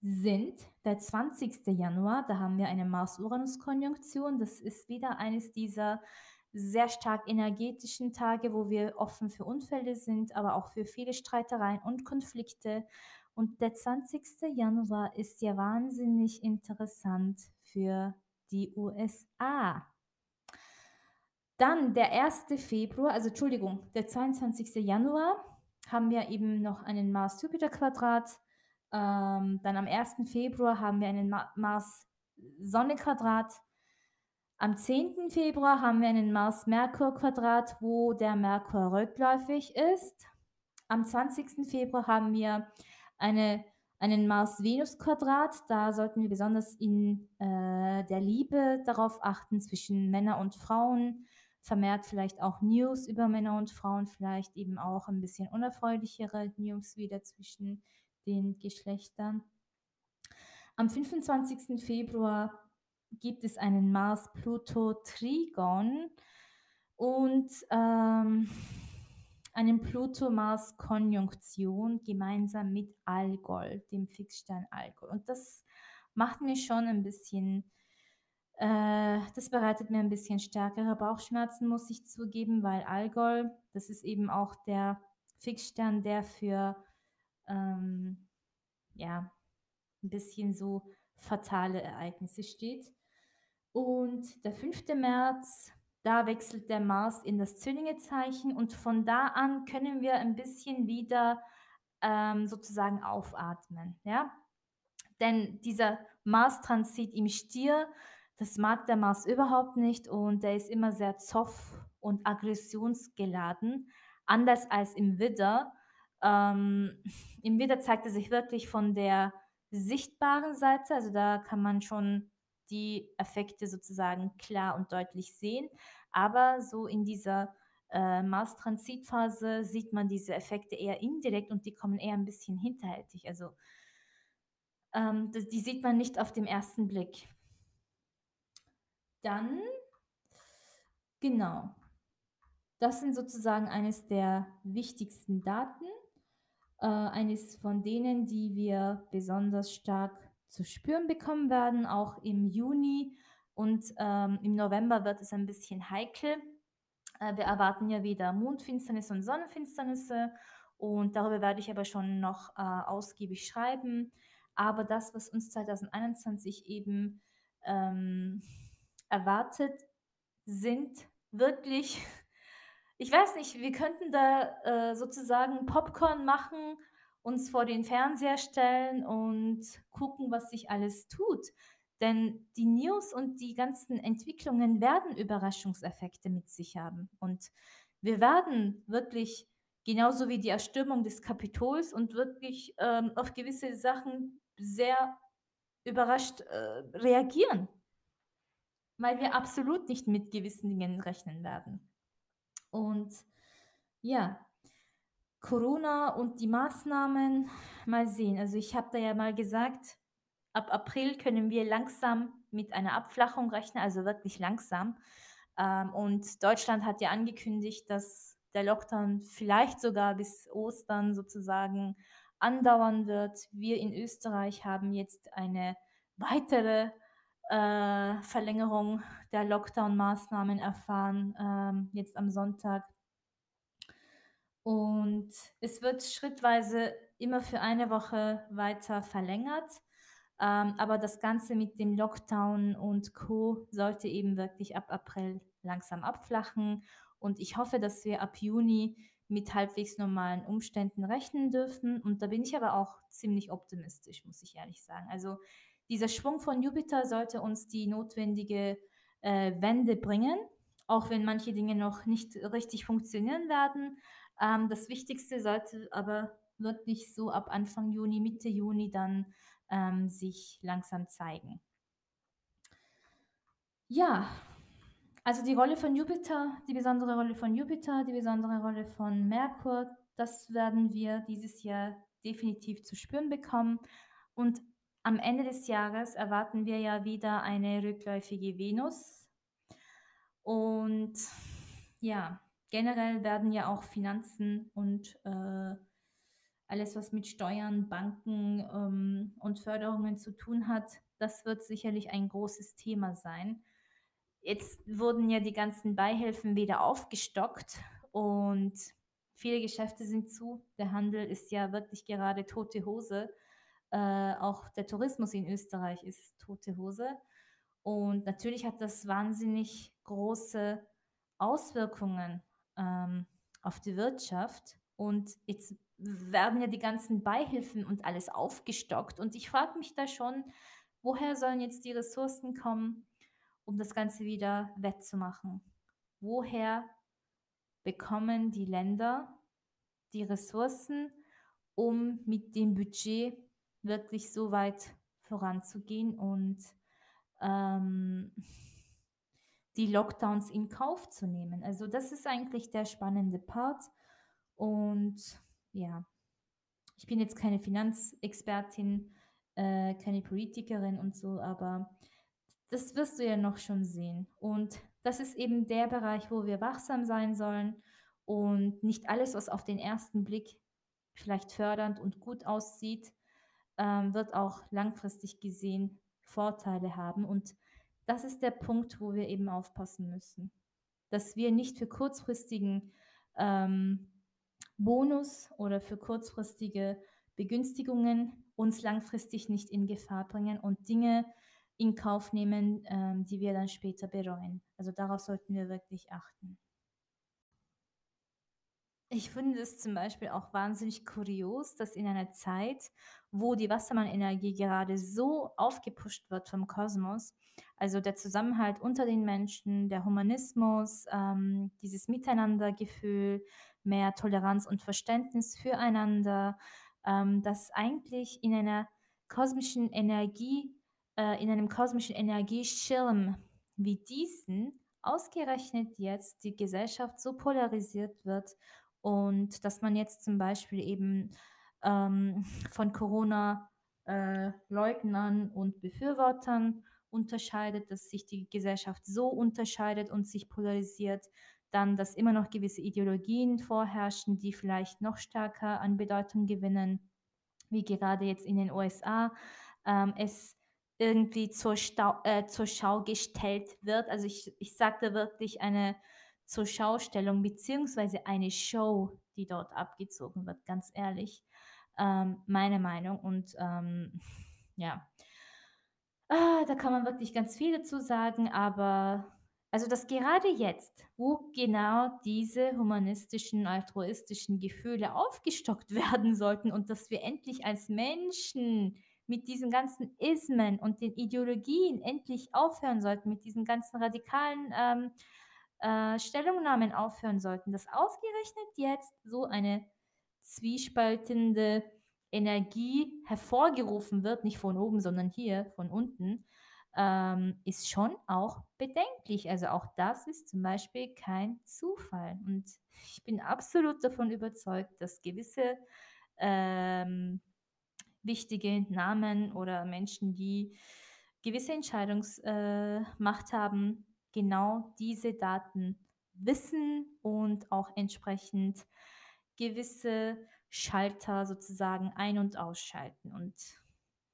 sind der 20. Januar, da haben wir eine Mars-Uranus-Konjunktion. Das ist wieder eines dieser sehr stark energetischen Tage, wo wir offen für Unfälle sind, aber auch für viele Streitereien und Konflikte. Und der 20. Januar ist ja wahnsinnig interessant für die USA. Dann der 1. Februar, also Entschuldigung, der 22. Januar haben wir eben noch einen Mars-Jupiter-Quadrat. Ähm, dann am 1. Februar haben wir einen Ma Mars-Sonne-Quadrat. Am 10. Februar haben wir einen Mars-Merkur-Quadrat, wo der Merkur rückläufig ist. Am 20. Februar haben wir eine, einen Mars-Venus-Quadrat. Da sollten wir besonders in äh, der Liebe darauf achten zwischen Männern und Frauen. Vermehrt vielleicht auch News über Männer und Frauen, vielleicht eben auch ein bisschen unerfreulichere News wieder zwischen den Geschlechtern. Am 25. Februar gibt es einen Mars-Pluto-Trigon und ähm, einen Pluto-Mars-Konjunktion gemeinsam mit Algol, dem Fixstern Algol. Und das macht mir schon ein bisschen, äh, das bereitet mir ein bisschen stärkere Bauchschmerzen, muss ich zugeben, weil Algol, das ist eben auch der Fixstern, der für, ähm, ja, ein bisschen so fatale Ereignisse steht. Und der 5. März da wechselt der Mars in das Zwillingezeichen und von da an können wir ein bisschen wieder ähm, sozusagen aufatmen. Ja? Denn dieser Mars-Transit im Stier, das mag der Mars überhaupt nicht und der ist immer sehr zoff- und aggressionsgeladen, anders als im Widder. Ähm, Im Widder zeigt er sich wirklich von der sichtbaren Seite, also da kann man schon die Effekte sozusagen klar und deutlich sehen. Aber so in dieser äh, Mars-Transitphase sieht man diese Effekte eher indirekt und die kommen eher ein bisschen hinterhältig. Also ähm, das, die sieht man nicht auf dem ersten Blick. Dann, genau, das sind sozusagen eines der wichtigsten Daten, äh, eines von denen, die wir besonders stark zu spüren bekommen werden, auch im Juni und ähm, im November wird es ein bisschen heikel. Äh, wir erwarten ja wieder Mondfinsternisse und Sonnenfinsternisse und darüber werde ich aber schon noch äh, ausgiebig schreiben. Aber das, was uns 2021 eben ähm, erwartet, sind wirklich, ich weiß nicht, wir könnten da äh, sozusagen Popcorn machen uns vor den Fernseher stellen und gucken, was sich alles tut. Denn die News und die ganzen Entwicklungen werden Überraschungseffekte mit sich haben. Und wir werden wirklich, genauso wie die Erstürmung des Kapitols und wirklich ähm, auf gewisse Sachen sehr überrascht äh, reagieren. Weil wir absolut nicht mit gewissen Dingen rechnen werden. Und ja, Corona und die Maßnahmen, mal sehen. Also ich habe da ja mal gesagt, ab April können wir langsam mit einer Abflachung rechnen, also wirklich langsam. Ähm, und Deutschland hat ja angekündigt, dass der Lockdown vielleicht sogar bis Ostern sozusagen andauern wird. Wir in Österreich haben jetzt eine weitere äh, Verlängerung der Lockdown-Maßnahmen erfahren, ähm, jetzt am Sonntag. Und es wird schrittweise immer für eine Woche weiter verlängert. Ähm, aber das Ganze mit dem Lockdown und Co sollte eben wirklich ab April langsam abflachen. Und ich hoffe, dass wir ab Juni mit halbwegs normalen Umständen rechnen dürfen. Und da bin ich aber auch ziemlich optimistisch, muss ich ehrlich sagen. Also dieser Schwung von Jupiter sollte uns die notwendige äh, Wende bringen, auch wenn manche Dinge noch nicht richtig funktionieren werden. Ähm, das Wichtigste sollte aber wirklich so ab Anfang Juni, Mitte Juni dann ähm, sich langsam zeigen. Ja, also die Rolle von Jupiter, die besondere Rolle von Jupiter, die besondere Rolle von Merkur, das werden wir dieses Jahr definitiv zu spüren bekommen. Und am Ende des Jahres erwarten wir ja wieder eine rückläufige Venus. Und ja, generell werden ja auch Finanzen und äh, alles, was mit Steuern, Banken ähm, und Förderungen zu tun hat, das wird sicherlich ein großes Thema sein. Jetzt wurden ja die ganzen Beihilfen wieder aufgestockt und viele Geschäfte sind zu. Der Handel ist ja wirklich gerade tote Hose. Äh, auch der Tourismus in Österreich ist tote Hose. Und natürlich hat das wahnsinnig große Auswirkungen ähm, auf die Wirtschaft. Und jetzt werden ja die ganzen Beihilfen und alles aufgestockt. Und ich frage mich da schon, woher sollen jetzt die Ressourcen kommen, um das Ganze wieder wettzumachen? Woher bekommen die Länder die Ressourcen, um mit dem Budget wirklich so weit voranzugehen und ähm, die Lockdowns in Kauf zu nehmen. Also das ist eigentlich der spannende Part. Und ja, ich bin jetzt keine Finanzexpertin, äh, keine Politikerin und so, aber das wirst du ja noch schon sehen. Und das ist eben der Bereich, wo wir wachsam sein sollen und nicht alles, was auf den ersten Blick vielleicht fördernd und gut aussieht, ähm, wird auch langfristig gesehen Vorteile haben. Und das ist der Punkt, wo wir eben aufpassen müssen, dass wir nicht für kurzfristigen ähm, Bonus oder für kurzfristige Begünstigungen uns langfristig nicht in Gefahr bringen und Dinge in Kauf nehmen, ähm, die wir dann später bereuen. Also darauf sollten wir wirklich achten. Ich finde es zum Beispiel auch wahnsinnig kurios, dass in einer Zeit, wo die Wassermann-Energie gerade so aufgepusht wird vom Kosmos, also der Zusammenhalt unter den Menschen, der Humanismus, ähm, dieses Miteinandergefühl, mehr Toleranz und Verständnis füreinander, ähm, dass eigentlich in einer kosmischen Energie äh, in einem kosmischen Energieschirm wie diesen ausgerechnet jetzt die Gesellschaft so polarisiert wird und dass man jetzt zum Beispiel eben ähm, von Corona-Leugnern äh, und Befürwortern unterscheidet, dass sich die Gesellschaft so unterscheidet und sich polarisiert, dann, dass immer noch gewisse Ideologien vorherrschen, die vielleicht noch stärker an Bedeutung gewinnen, wie gerade jetzt in den USA. Ähm, es irgendwie zur, Stau, äh, zur Schau gestellt wird. Also ich, ich sagte wirklich eine zur Schaustellung beziehungsweise eine Show, die dort abgezogen wird, ganz ehrlich. Ähm, meine Meinung. Und ähm, ja, ah, da kann man wirklich ganz viel dazu sagen, aber also dass gerade jetzt, wo genau diese humanistischen, altruistischen Gefühle aufgestockt werden sollten und dass wir endlich als Menschen mit diesen ganzen Ismen und den Ideologien endlich aufhören sollten, mit diesen ganzen radikalen ähm, äh, Stellungnahmen aufhören sollten, dass ausgerechnet jetzt so eine zwiespaltende Energie hervorgerufen wird, nicht von oben, sondern hier von unten, ähm, ist schon auch bedenklich. Also auch das ist zum Beispiel kein Zufall. Und ich bin absolut davon überzeugt, dass gewisse ähm, wichtige Namen oder Menschen, die gewisse Entscheidungsmacht äh, haben, genau diese Daten wissen und auch entsprechend gewisse Schalter sozusagen ein- und ausschalten. Und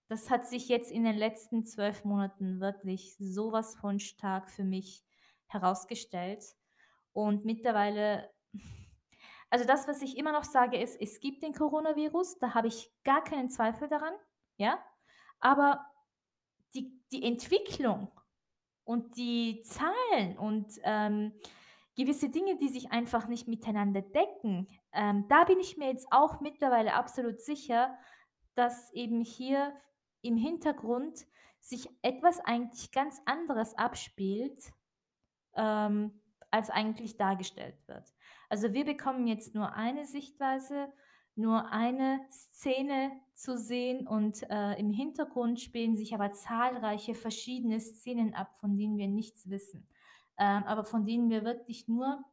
das hat sich jetzt in den letzten zwölf Monaten wirklich sowas von stark für mich herausgestellt. Und mittlerweile also das, was ich immer noch sage, ist, es gibt den Coronavirus, da habe ich gar keinen Zweifel daran, ja. Aber die, die Entwicklung und die Zahlen und ähm, gewisse Dinge, die sich einfach nicht miteinander decken, ähm, da bin ich mir jetzt auch mittlerweile absolut sicher, dass eben hier im Hintergrund sich etwas eigentlich ganz anderes abspielt, ähm, als eigentlich dargestellt wird. Also wir bekommen jetzt nur eine Sichtweise nur eine Szene zu sehen und äh, im Hintergrund spielen sich aber zahlreiche verschiedene Szenen ab, von denen wir nichts wissen, ähm, aber von denen wir wirklich nur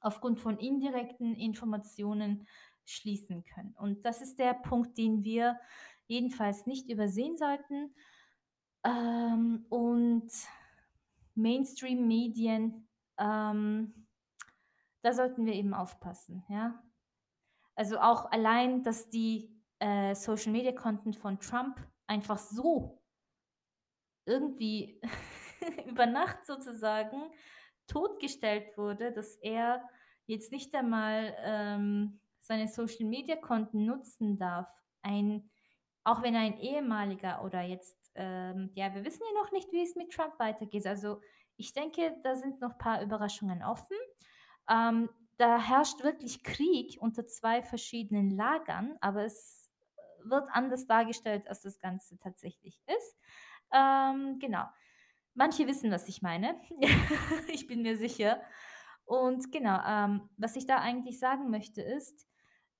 aufgrund von indirekten Informationen schließen können. Und das ist der Punkt, den wir jedenfalls nicht übersehen sollten. Ähm, und Mainstream-Medien, ähm, da sollten wir eben aufpassen, ja. Also auch allein, dass die äh, Social Media Content von Trump einfach so irgendwie über Nacht sozusagen totgestellt wurde, dass er jetzt nicht einmal ähm, seine Social Media Konten nutzen darf. Ein, auch wenn ein ehemaliger oder jetzt, ähm, ja, wir wissen ja noch nicht, wie es mit Trump weitergeht. Also ich denke, da sind noch ein paar Überraschungen offen. Ähm, da herrscht wirklich Krieg unter zwei verschiedenen Lagern, aber es wird anders dargestellt, als das Ganze tatsächlich ist. Ähm, genau. Manche wissen, was ich meine. ich bin mir sicher. Und genau, ähm, was ich da eigentlich sagen möchte, ist,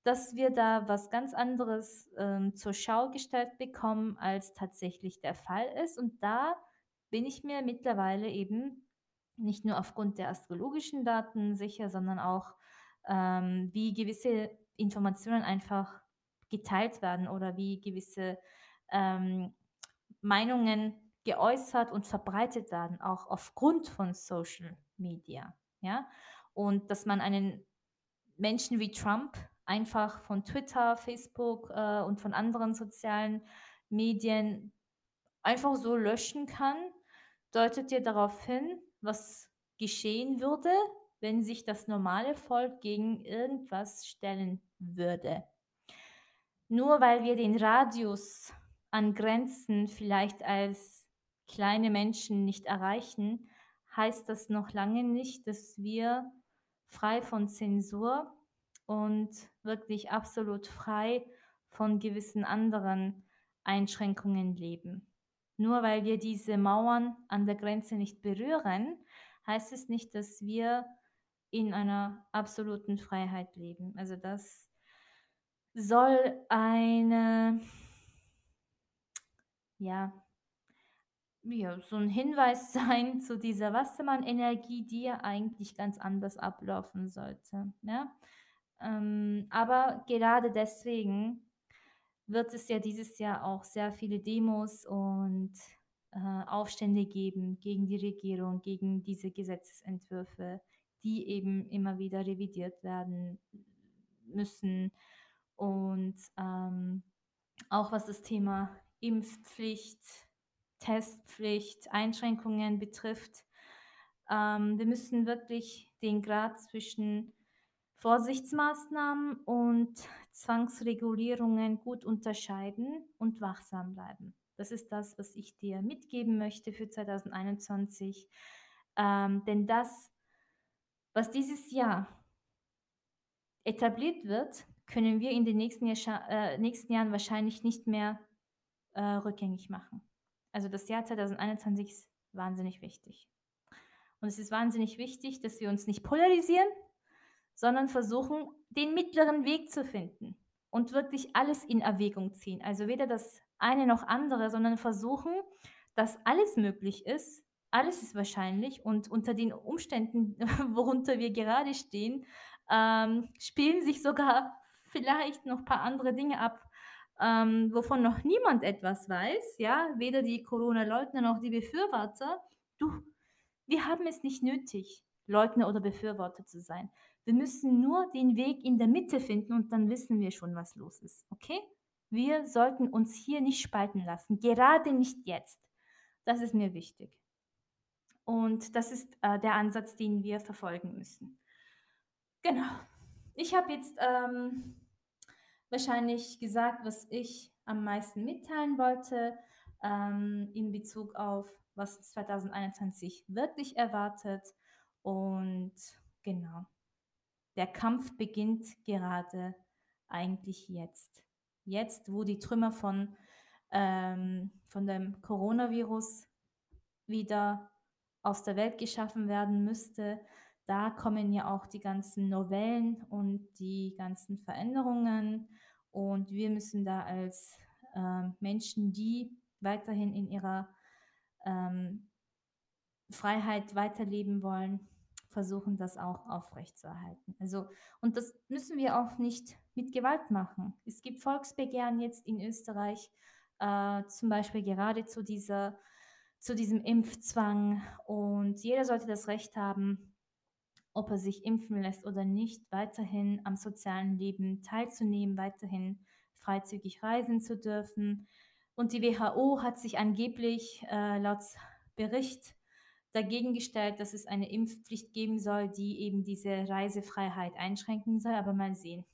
dass wir da was ganz anderes ähm, zur Schau gestellt bekommen, als tatsächlich der Fall ist. Und da bin ich mir mittlerweile eben nicht nur aufgrund der astrologischen Daten sicher, sondern auch, ähm, wie gewisse Informationen einfach geteilt werden oder wie gewisse ähm, Meinungen geäußert und verbreitet werden, auch aufgrund von Social Media. Ja? Und dass man einen Menschen wie Trump einfach von Twitter, Facebook äh, und von anderen sozialen Medien einfach so löschen kann, deutet ja darauf hin, was geschehen würde, wenn sich das normale Volk gegen irgendwas stellen würde. Nur weil wir den Radius an Grenzen vielleicht als kleine Menschen nicht erreichen, heißt das noch lange nicht, dass wir frei von Zensur und wirklich absolut frei von gewissen anderen Einschränkungen leben. Nur weil wir diese Mauern an der Grenze nicht berühren, heißt es nicht, dass wir in einer absoluten Freiheit leben. Also das soll eine, ja, ja, so ein Hinweis sein zu dieser Wassermann-Energie, die ja eigentlich ganz anders ablaufen sollte. Ja? Ähm, aber gerade deswegen wird es ja dieses Jahr auch sehr viele Demos und äh, Aufstände geben gegen die Regierung, gegen diese Gesetzesentwürfe, die eben immer wieder revidiert werden müssen. Und ähm, auch was das Thema Impfpflicht, Testpflicht, Einschränkungen betrifft. Ähm, wir müssen wirklich den Grad zwischen Vorsichtsmaßnahmen und Zwangsregulierungen gut unterscheiden und wachsam bleiben. Das ist das, was ich dir mitgeben möchte für 2021. Ähm, denn das, was dieses Jahr etabliert wird, können wir in den nächsten, Jahr, äh, nächsten Jahren wahrscheinlich nicht mehr äh, rückgängig machen. Also das Jahr 2021 ist wahnsinnig wichtig. Und es ist wahnsinnig wichtig, dass wir uns nicht polarisieren, sondern versuchen, den mittleren Weg zu finden und wirklich alles in Erwägung ziehen. Also weder das eine noch andere, sondern versuchen, dass alles möglich ist, alles ist wahrscheinlich und unter den Umständen, worunter wir gerade stehen, ähm, spielen sich sogar vielleicht noch ein paar andere Dinge ab, ähm, wovon noch niemand etwas weiß, ja, weder die Corona-Leugner noch die Befürworter. Du, wir haben es nicht nötig, Leugner oder Befürworter zu sein. Wir müssen nur den Weg in der Mitte finden und dann wissen wir schon, was los ist. Okay? Wir sollten uns hier nicht spalten lassen, gerade nicht jetzt. Das ist mir wichtig. Und das ist äh, der Ansatz, den wir verfolgen müssen. Genau. Ich habe jetzt ähm, wahrscheinlich gesagt, was ich am meisten mitteilen wollte ähm, in Bezug auf, was 2021 wirklich erwartet. Und genau, der Kampf beginnt gerade eigentlich jetzt. Jetzt, wo die Trümmer von, ähm, von dem Coronavirus wieder aus der Welt geschaffen werden müsste, da kommen ja auch die ganzen Novellen und die ganzen Veränderungen. Und wir müssen da als ähm, Menschen, die weiterhin in ihrer ähm, Freiheit weiterleben wollen, versuchen, das auch aufrechtzuerhalten. Also, und das müssen wir auch nicht mit Gewalt machen. Es gibt Volksbegehren jetzt in Österreich, äh, zum Beispiel gerade zu dieser, zu diesem Impfzwang. Und jeder sollte das Recht haben, ob er sich impfen lässt oder nicht, weiterhin am sozialen Leben teilzunehmen, weiterhin freizügig reisen zu dürfen. Und die WHO hat sich angeblich äh, laut Bericht dagegen gestellt, dass es eine Impfpflicht geben soll, die eben diese Reisefreiheit einschränken soll. Aber mal sehen.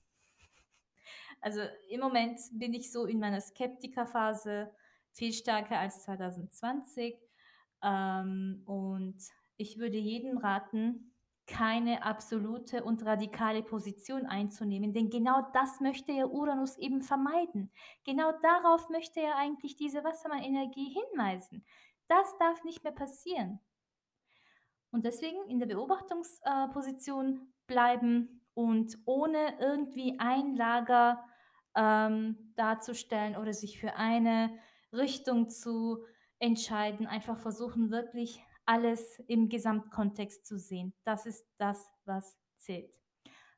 Also im Moment bin ich so in meiner Skeptikerphase viel stärker als 2020. Ähm, und ich würde jedem raten, keine absolute und radikale Position einzunehmen, denn genau das möchte ja Uranus eben vermeiden. Genau darauf möchte er eigentlich diese Wassermann-Energie hinweisen. Das darf nicht mehr passieren. Und deswegen in der Beobachtungsposition bleiben und ohne irgendwie ein Lager ähm, darzustellen oder sich für eine Richtung zu entscheiden, einfach versuchen wirklich alles im Gesamtkontext zu sehen. Das ist das, was zählt.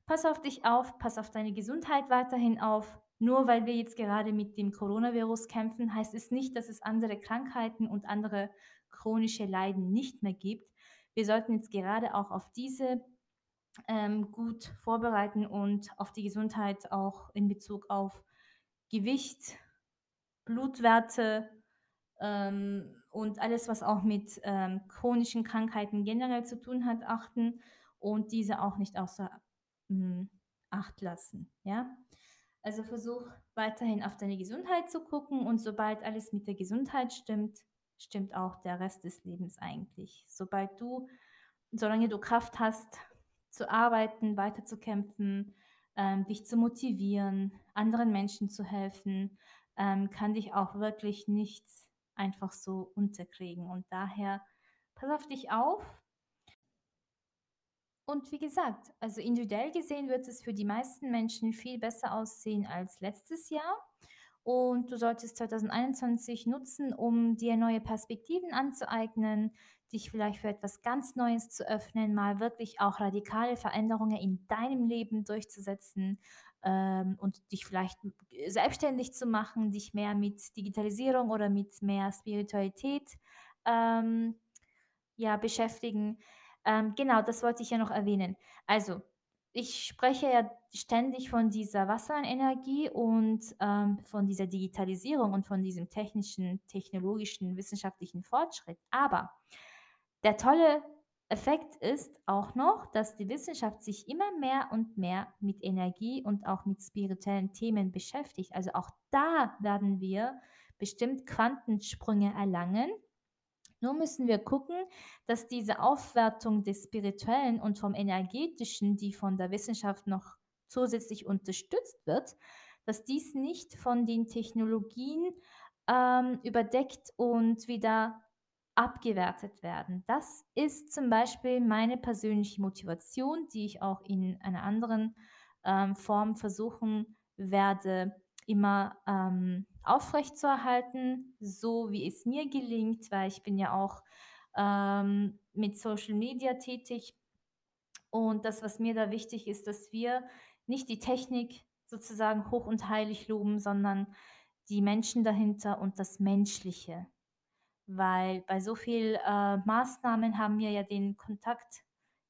Pass auf dich auf, pass auf deine Gesundheit weiterhin auf. Nur weil wir jetzt gerade mit dem Coronavirus kämpfen, heißt es nicht, dass es andere Krankheiten und andere chronische Leiden nicht mehr gibt. Wir sollten jetzt gerade auch auf diese ähm, gut vorbereiten und auf die Gesundheit auch in Bezug auf Gewicht, Blutwerte ähm, und alles, was auch mit ähm, chronischen Krankheiten generell zu tun hat, achten und diese auch nicht außer mh, Acht lassen. Ja? Also versuch weiterhin auf deine Gesundheit zu gucken und sobald alles mit der Gesundheit stimmt, stimmt auch der Rest des Lebens eigentlich. Sobald du, solange du Kraft hast, zu arbeiten, weiterzukämpfen, ähm, dich zu motivieren, anderen Menschen zu helfen, ähm, kann dich auch wirklich nichts einfach so unterkriegen. Und daher pass auf dich auf. Und wie gesagt, also individuell gesehen wird es für die meisten Menschen viel besser aussehen als letztes Jahr. Und du solltest 2021 nutzen, um dir neue Perspektiven anzueignen, dich vielleicht für etwas ganz Neues zu öffnen, mal wirklich auch radikale Veränderungen in deinem Leben durchzusetzen ähm, und dich vielleicht selbstständig zu machen, dich mehr mit Digitalisierung oder mit mehr Spiritualität ähm, ja, beschäftigen. Ähm, genau, das wollte ich ja noch erwähnen. Also, ich spreche ja ständig von dieser Wasserenergie und ähm, von dieser Digitalisierung und von diesem technischen, technologischen, wissenschaftlichen Fortschritt. Aber der tolle Effekt ist auch noch, dass die Wissenschaft sich immer mehr und mehr mit Energie und auch mit spirituellen Themen beschäftigt. Also auch da werden wir bestimmt Quantensprünge erlangen nur müssen wir gucken, dass diese Aufwertung des Spirituellen und vom Energetischen, die von der Wissenschaft noch zusätzlich unterstützt wird, dass dies nicht von den Technologien ähm, überdeckt und wieder abgewertet werden. Das ist zum Beispiel meine persönliche Motivation, die ich auch in einer anderen ähm, Form versuchen werde immer ähm, aufrechtzuerhalten, so wie es mir gelingt, weil ich bin ja auch ähm, mit Social Media tätig. Und das, was mir da wichtig ist, dass wir nicht die Technik sozusagen hoch und heilig loben, sondern die Menschen dahinter und das Menschliche. Weil bei so vielen äh, Maßnahmen haben wir ja den Kontakt,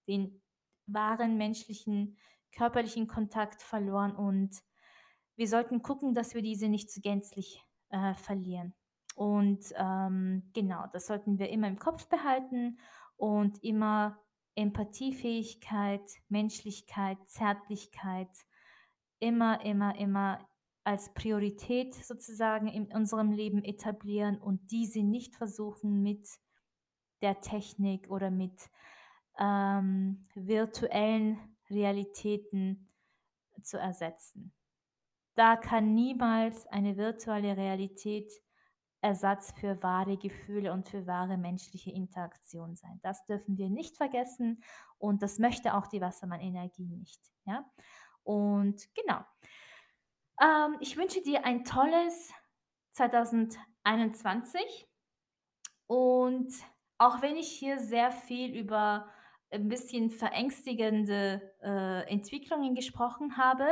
den wahren menschlichen, körperlichen Kontakt verloren und wir sollten gucken, dass wir diese nicht zu gänzlich äh, verlieren. Und ähm, genau, das sollten wir immer im Kopf behalten und immer Empathiefähigkeit, Menschlichkeit, Zärtlichkeit immer, immer, immer als Priorität sozusagen in unserem Leben etablieren und diese nicht versuchen mit der Technik oder mit ähm, virtuellen Realitäten zu ersetzen da kann niemals eine virtuelle Realität Ersatz für wahre Gefühle und für wahre menschliche Interaktion sein. Das dürfen wir nicht vergessen und das möchte auch die Wassermann-Energie nicht. Ja? Und genau. Ähm, ich wünsche dir ein tolles 2021 und auch wenn ich hier sehr viel über ein bisschen verängstigende äh, Entwicklungen gesprochen habe,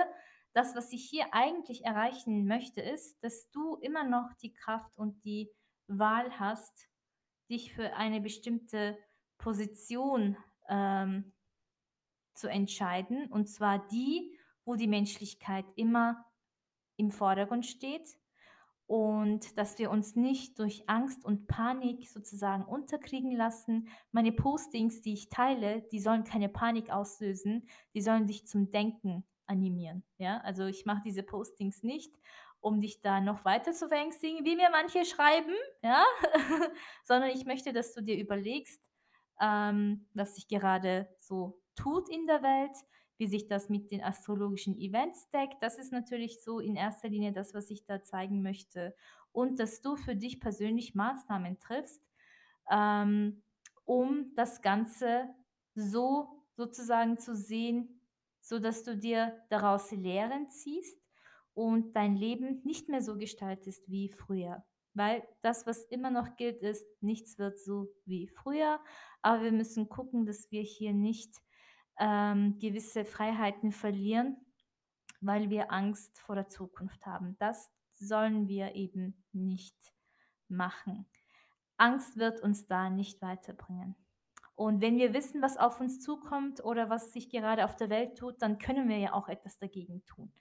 das, was ich hier eigentlich erreichen möchte, ist, dass du immer noch die Kraft und die Wahl hast, dich für eine bestimmte Position ähm, zu entscheiden. Und zwar die, wo die Menschlichkeit immer im Vordergrund steht und dass wir uns nicht durch Angst und Panik sozusagen unterkriegen lassen. Meine Postings, die ich teile, die sollen keine Panik auslösen, die sollen dich zum Denken animieren. Ja, also ich mache diese Postings nicht, um dich da noch weiter zu verängstigen, wie mir manche schreiben, ja, sondern ich möchte, dass du dir überlegst, ähm, was sich gerade so tut in der Welt, wie sich das mit den astrologischen Events deckt. Das ist natürlich so in erster Linie das, was ich da zeigen möchte. Und dass du für dich persönlich Maßnahmen triffst, ähm, um das Ganze so sozusagen zu sehen, so dass du dir daraus Lehren ziehst und dein Leben nicht mehr so gestaltest wie früher. Weil das, was immer noch gilt, ist, nichts wird so wie früher. Aber wir müssen gucken, dass wir hier nicht ähm, gewisse Freiheiten verlieren, weil wir Angst vor der Zukunft haben. Das sollen wir eben nicht machen. Angst wird uns da nicht weiterbringen. Und wenn wir wissen, was auf uns zukommt oder was sich gerade auf der Welt tut, dann können wir ja auch etwas dagegen tun.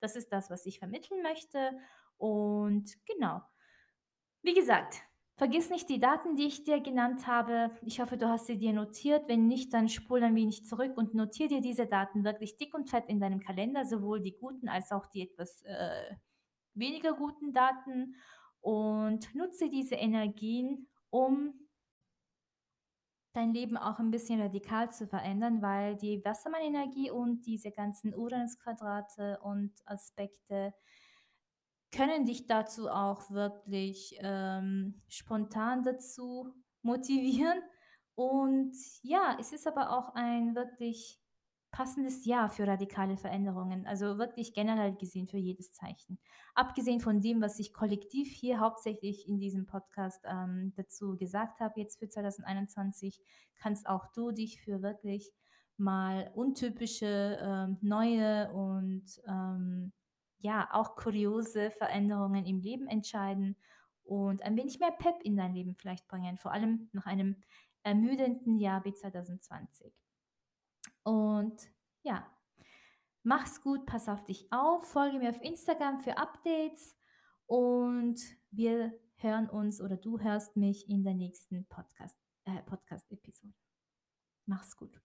Das ist das, was ich vermitteln möchte. Und genau. Wie gesagt, vergiss nicht die Daten, die ich dir genannt habe. Ich hoffe, du hast sie dir notiert. Wenn nicht, dann spul ein wenig zurück und notiere dir diese Daten wirklich dick und fett in deinem Kalender, sowohl die guten als auch die etwas äh, weniger guten Daten. Und nutze diese Energien, um dein Leben auch ein bisschen radikal zu verändern, weil die Wassermann-Energie und diese ganzen Uranus-Quadrate und Aspekte können dich dazu auch wirklich ähm, spontan dazu motivieren. Und ja, es ist aber auch ein wirklich passendes Jahr für radikale Veränderungen, also wirklich generell gesehen für jedes Zeichen. Abgesehen von dem, was ich kollektiv hier hauptsächlich in diesem Podcast ähm, dazu gesagt habe, jetzt für 2021, kannst auch du dich für wirklich mal untypische, ähm, neue und ähm, ja, auch kuriose Veränderungen im Leben entscheiden und ein wenig mehr Pep in dein Leben vielleicht bringen, vor allem nach einem ermüdenden Jahr wie 2020. Und ja, mach's gut, pass auf dich auf, folge mir auf Instagram für Updates und wir hören uns oder du hörst mich in der nächsten Podcast, äh, Podcast-Episode. Mach's gut.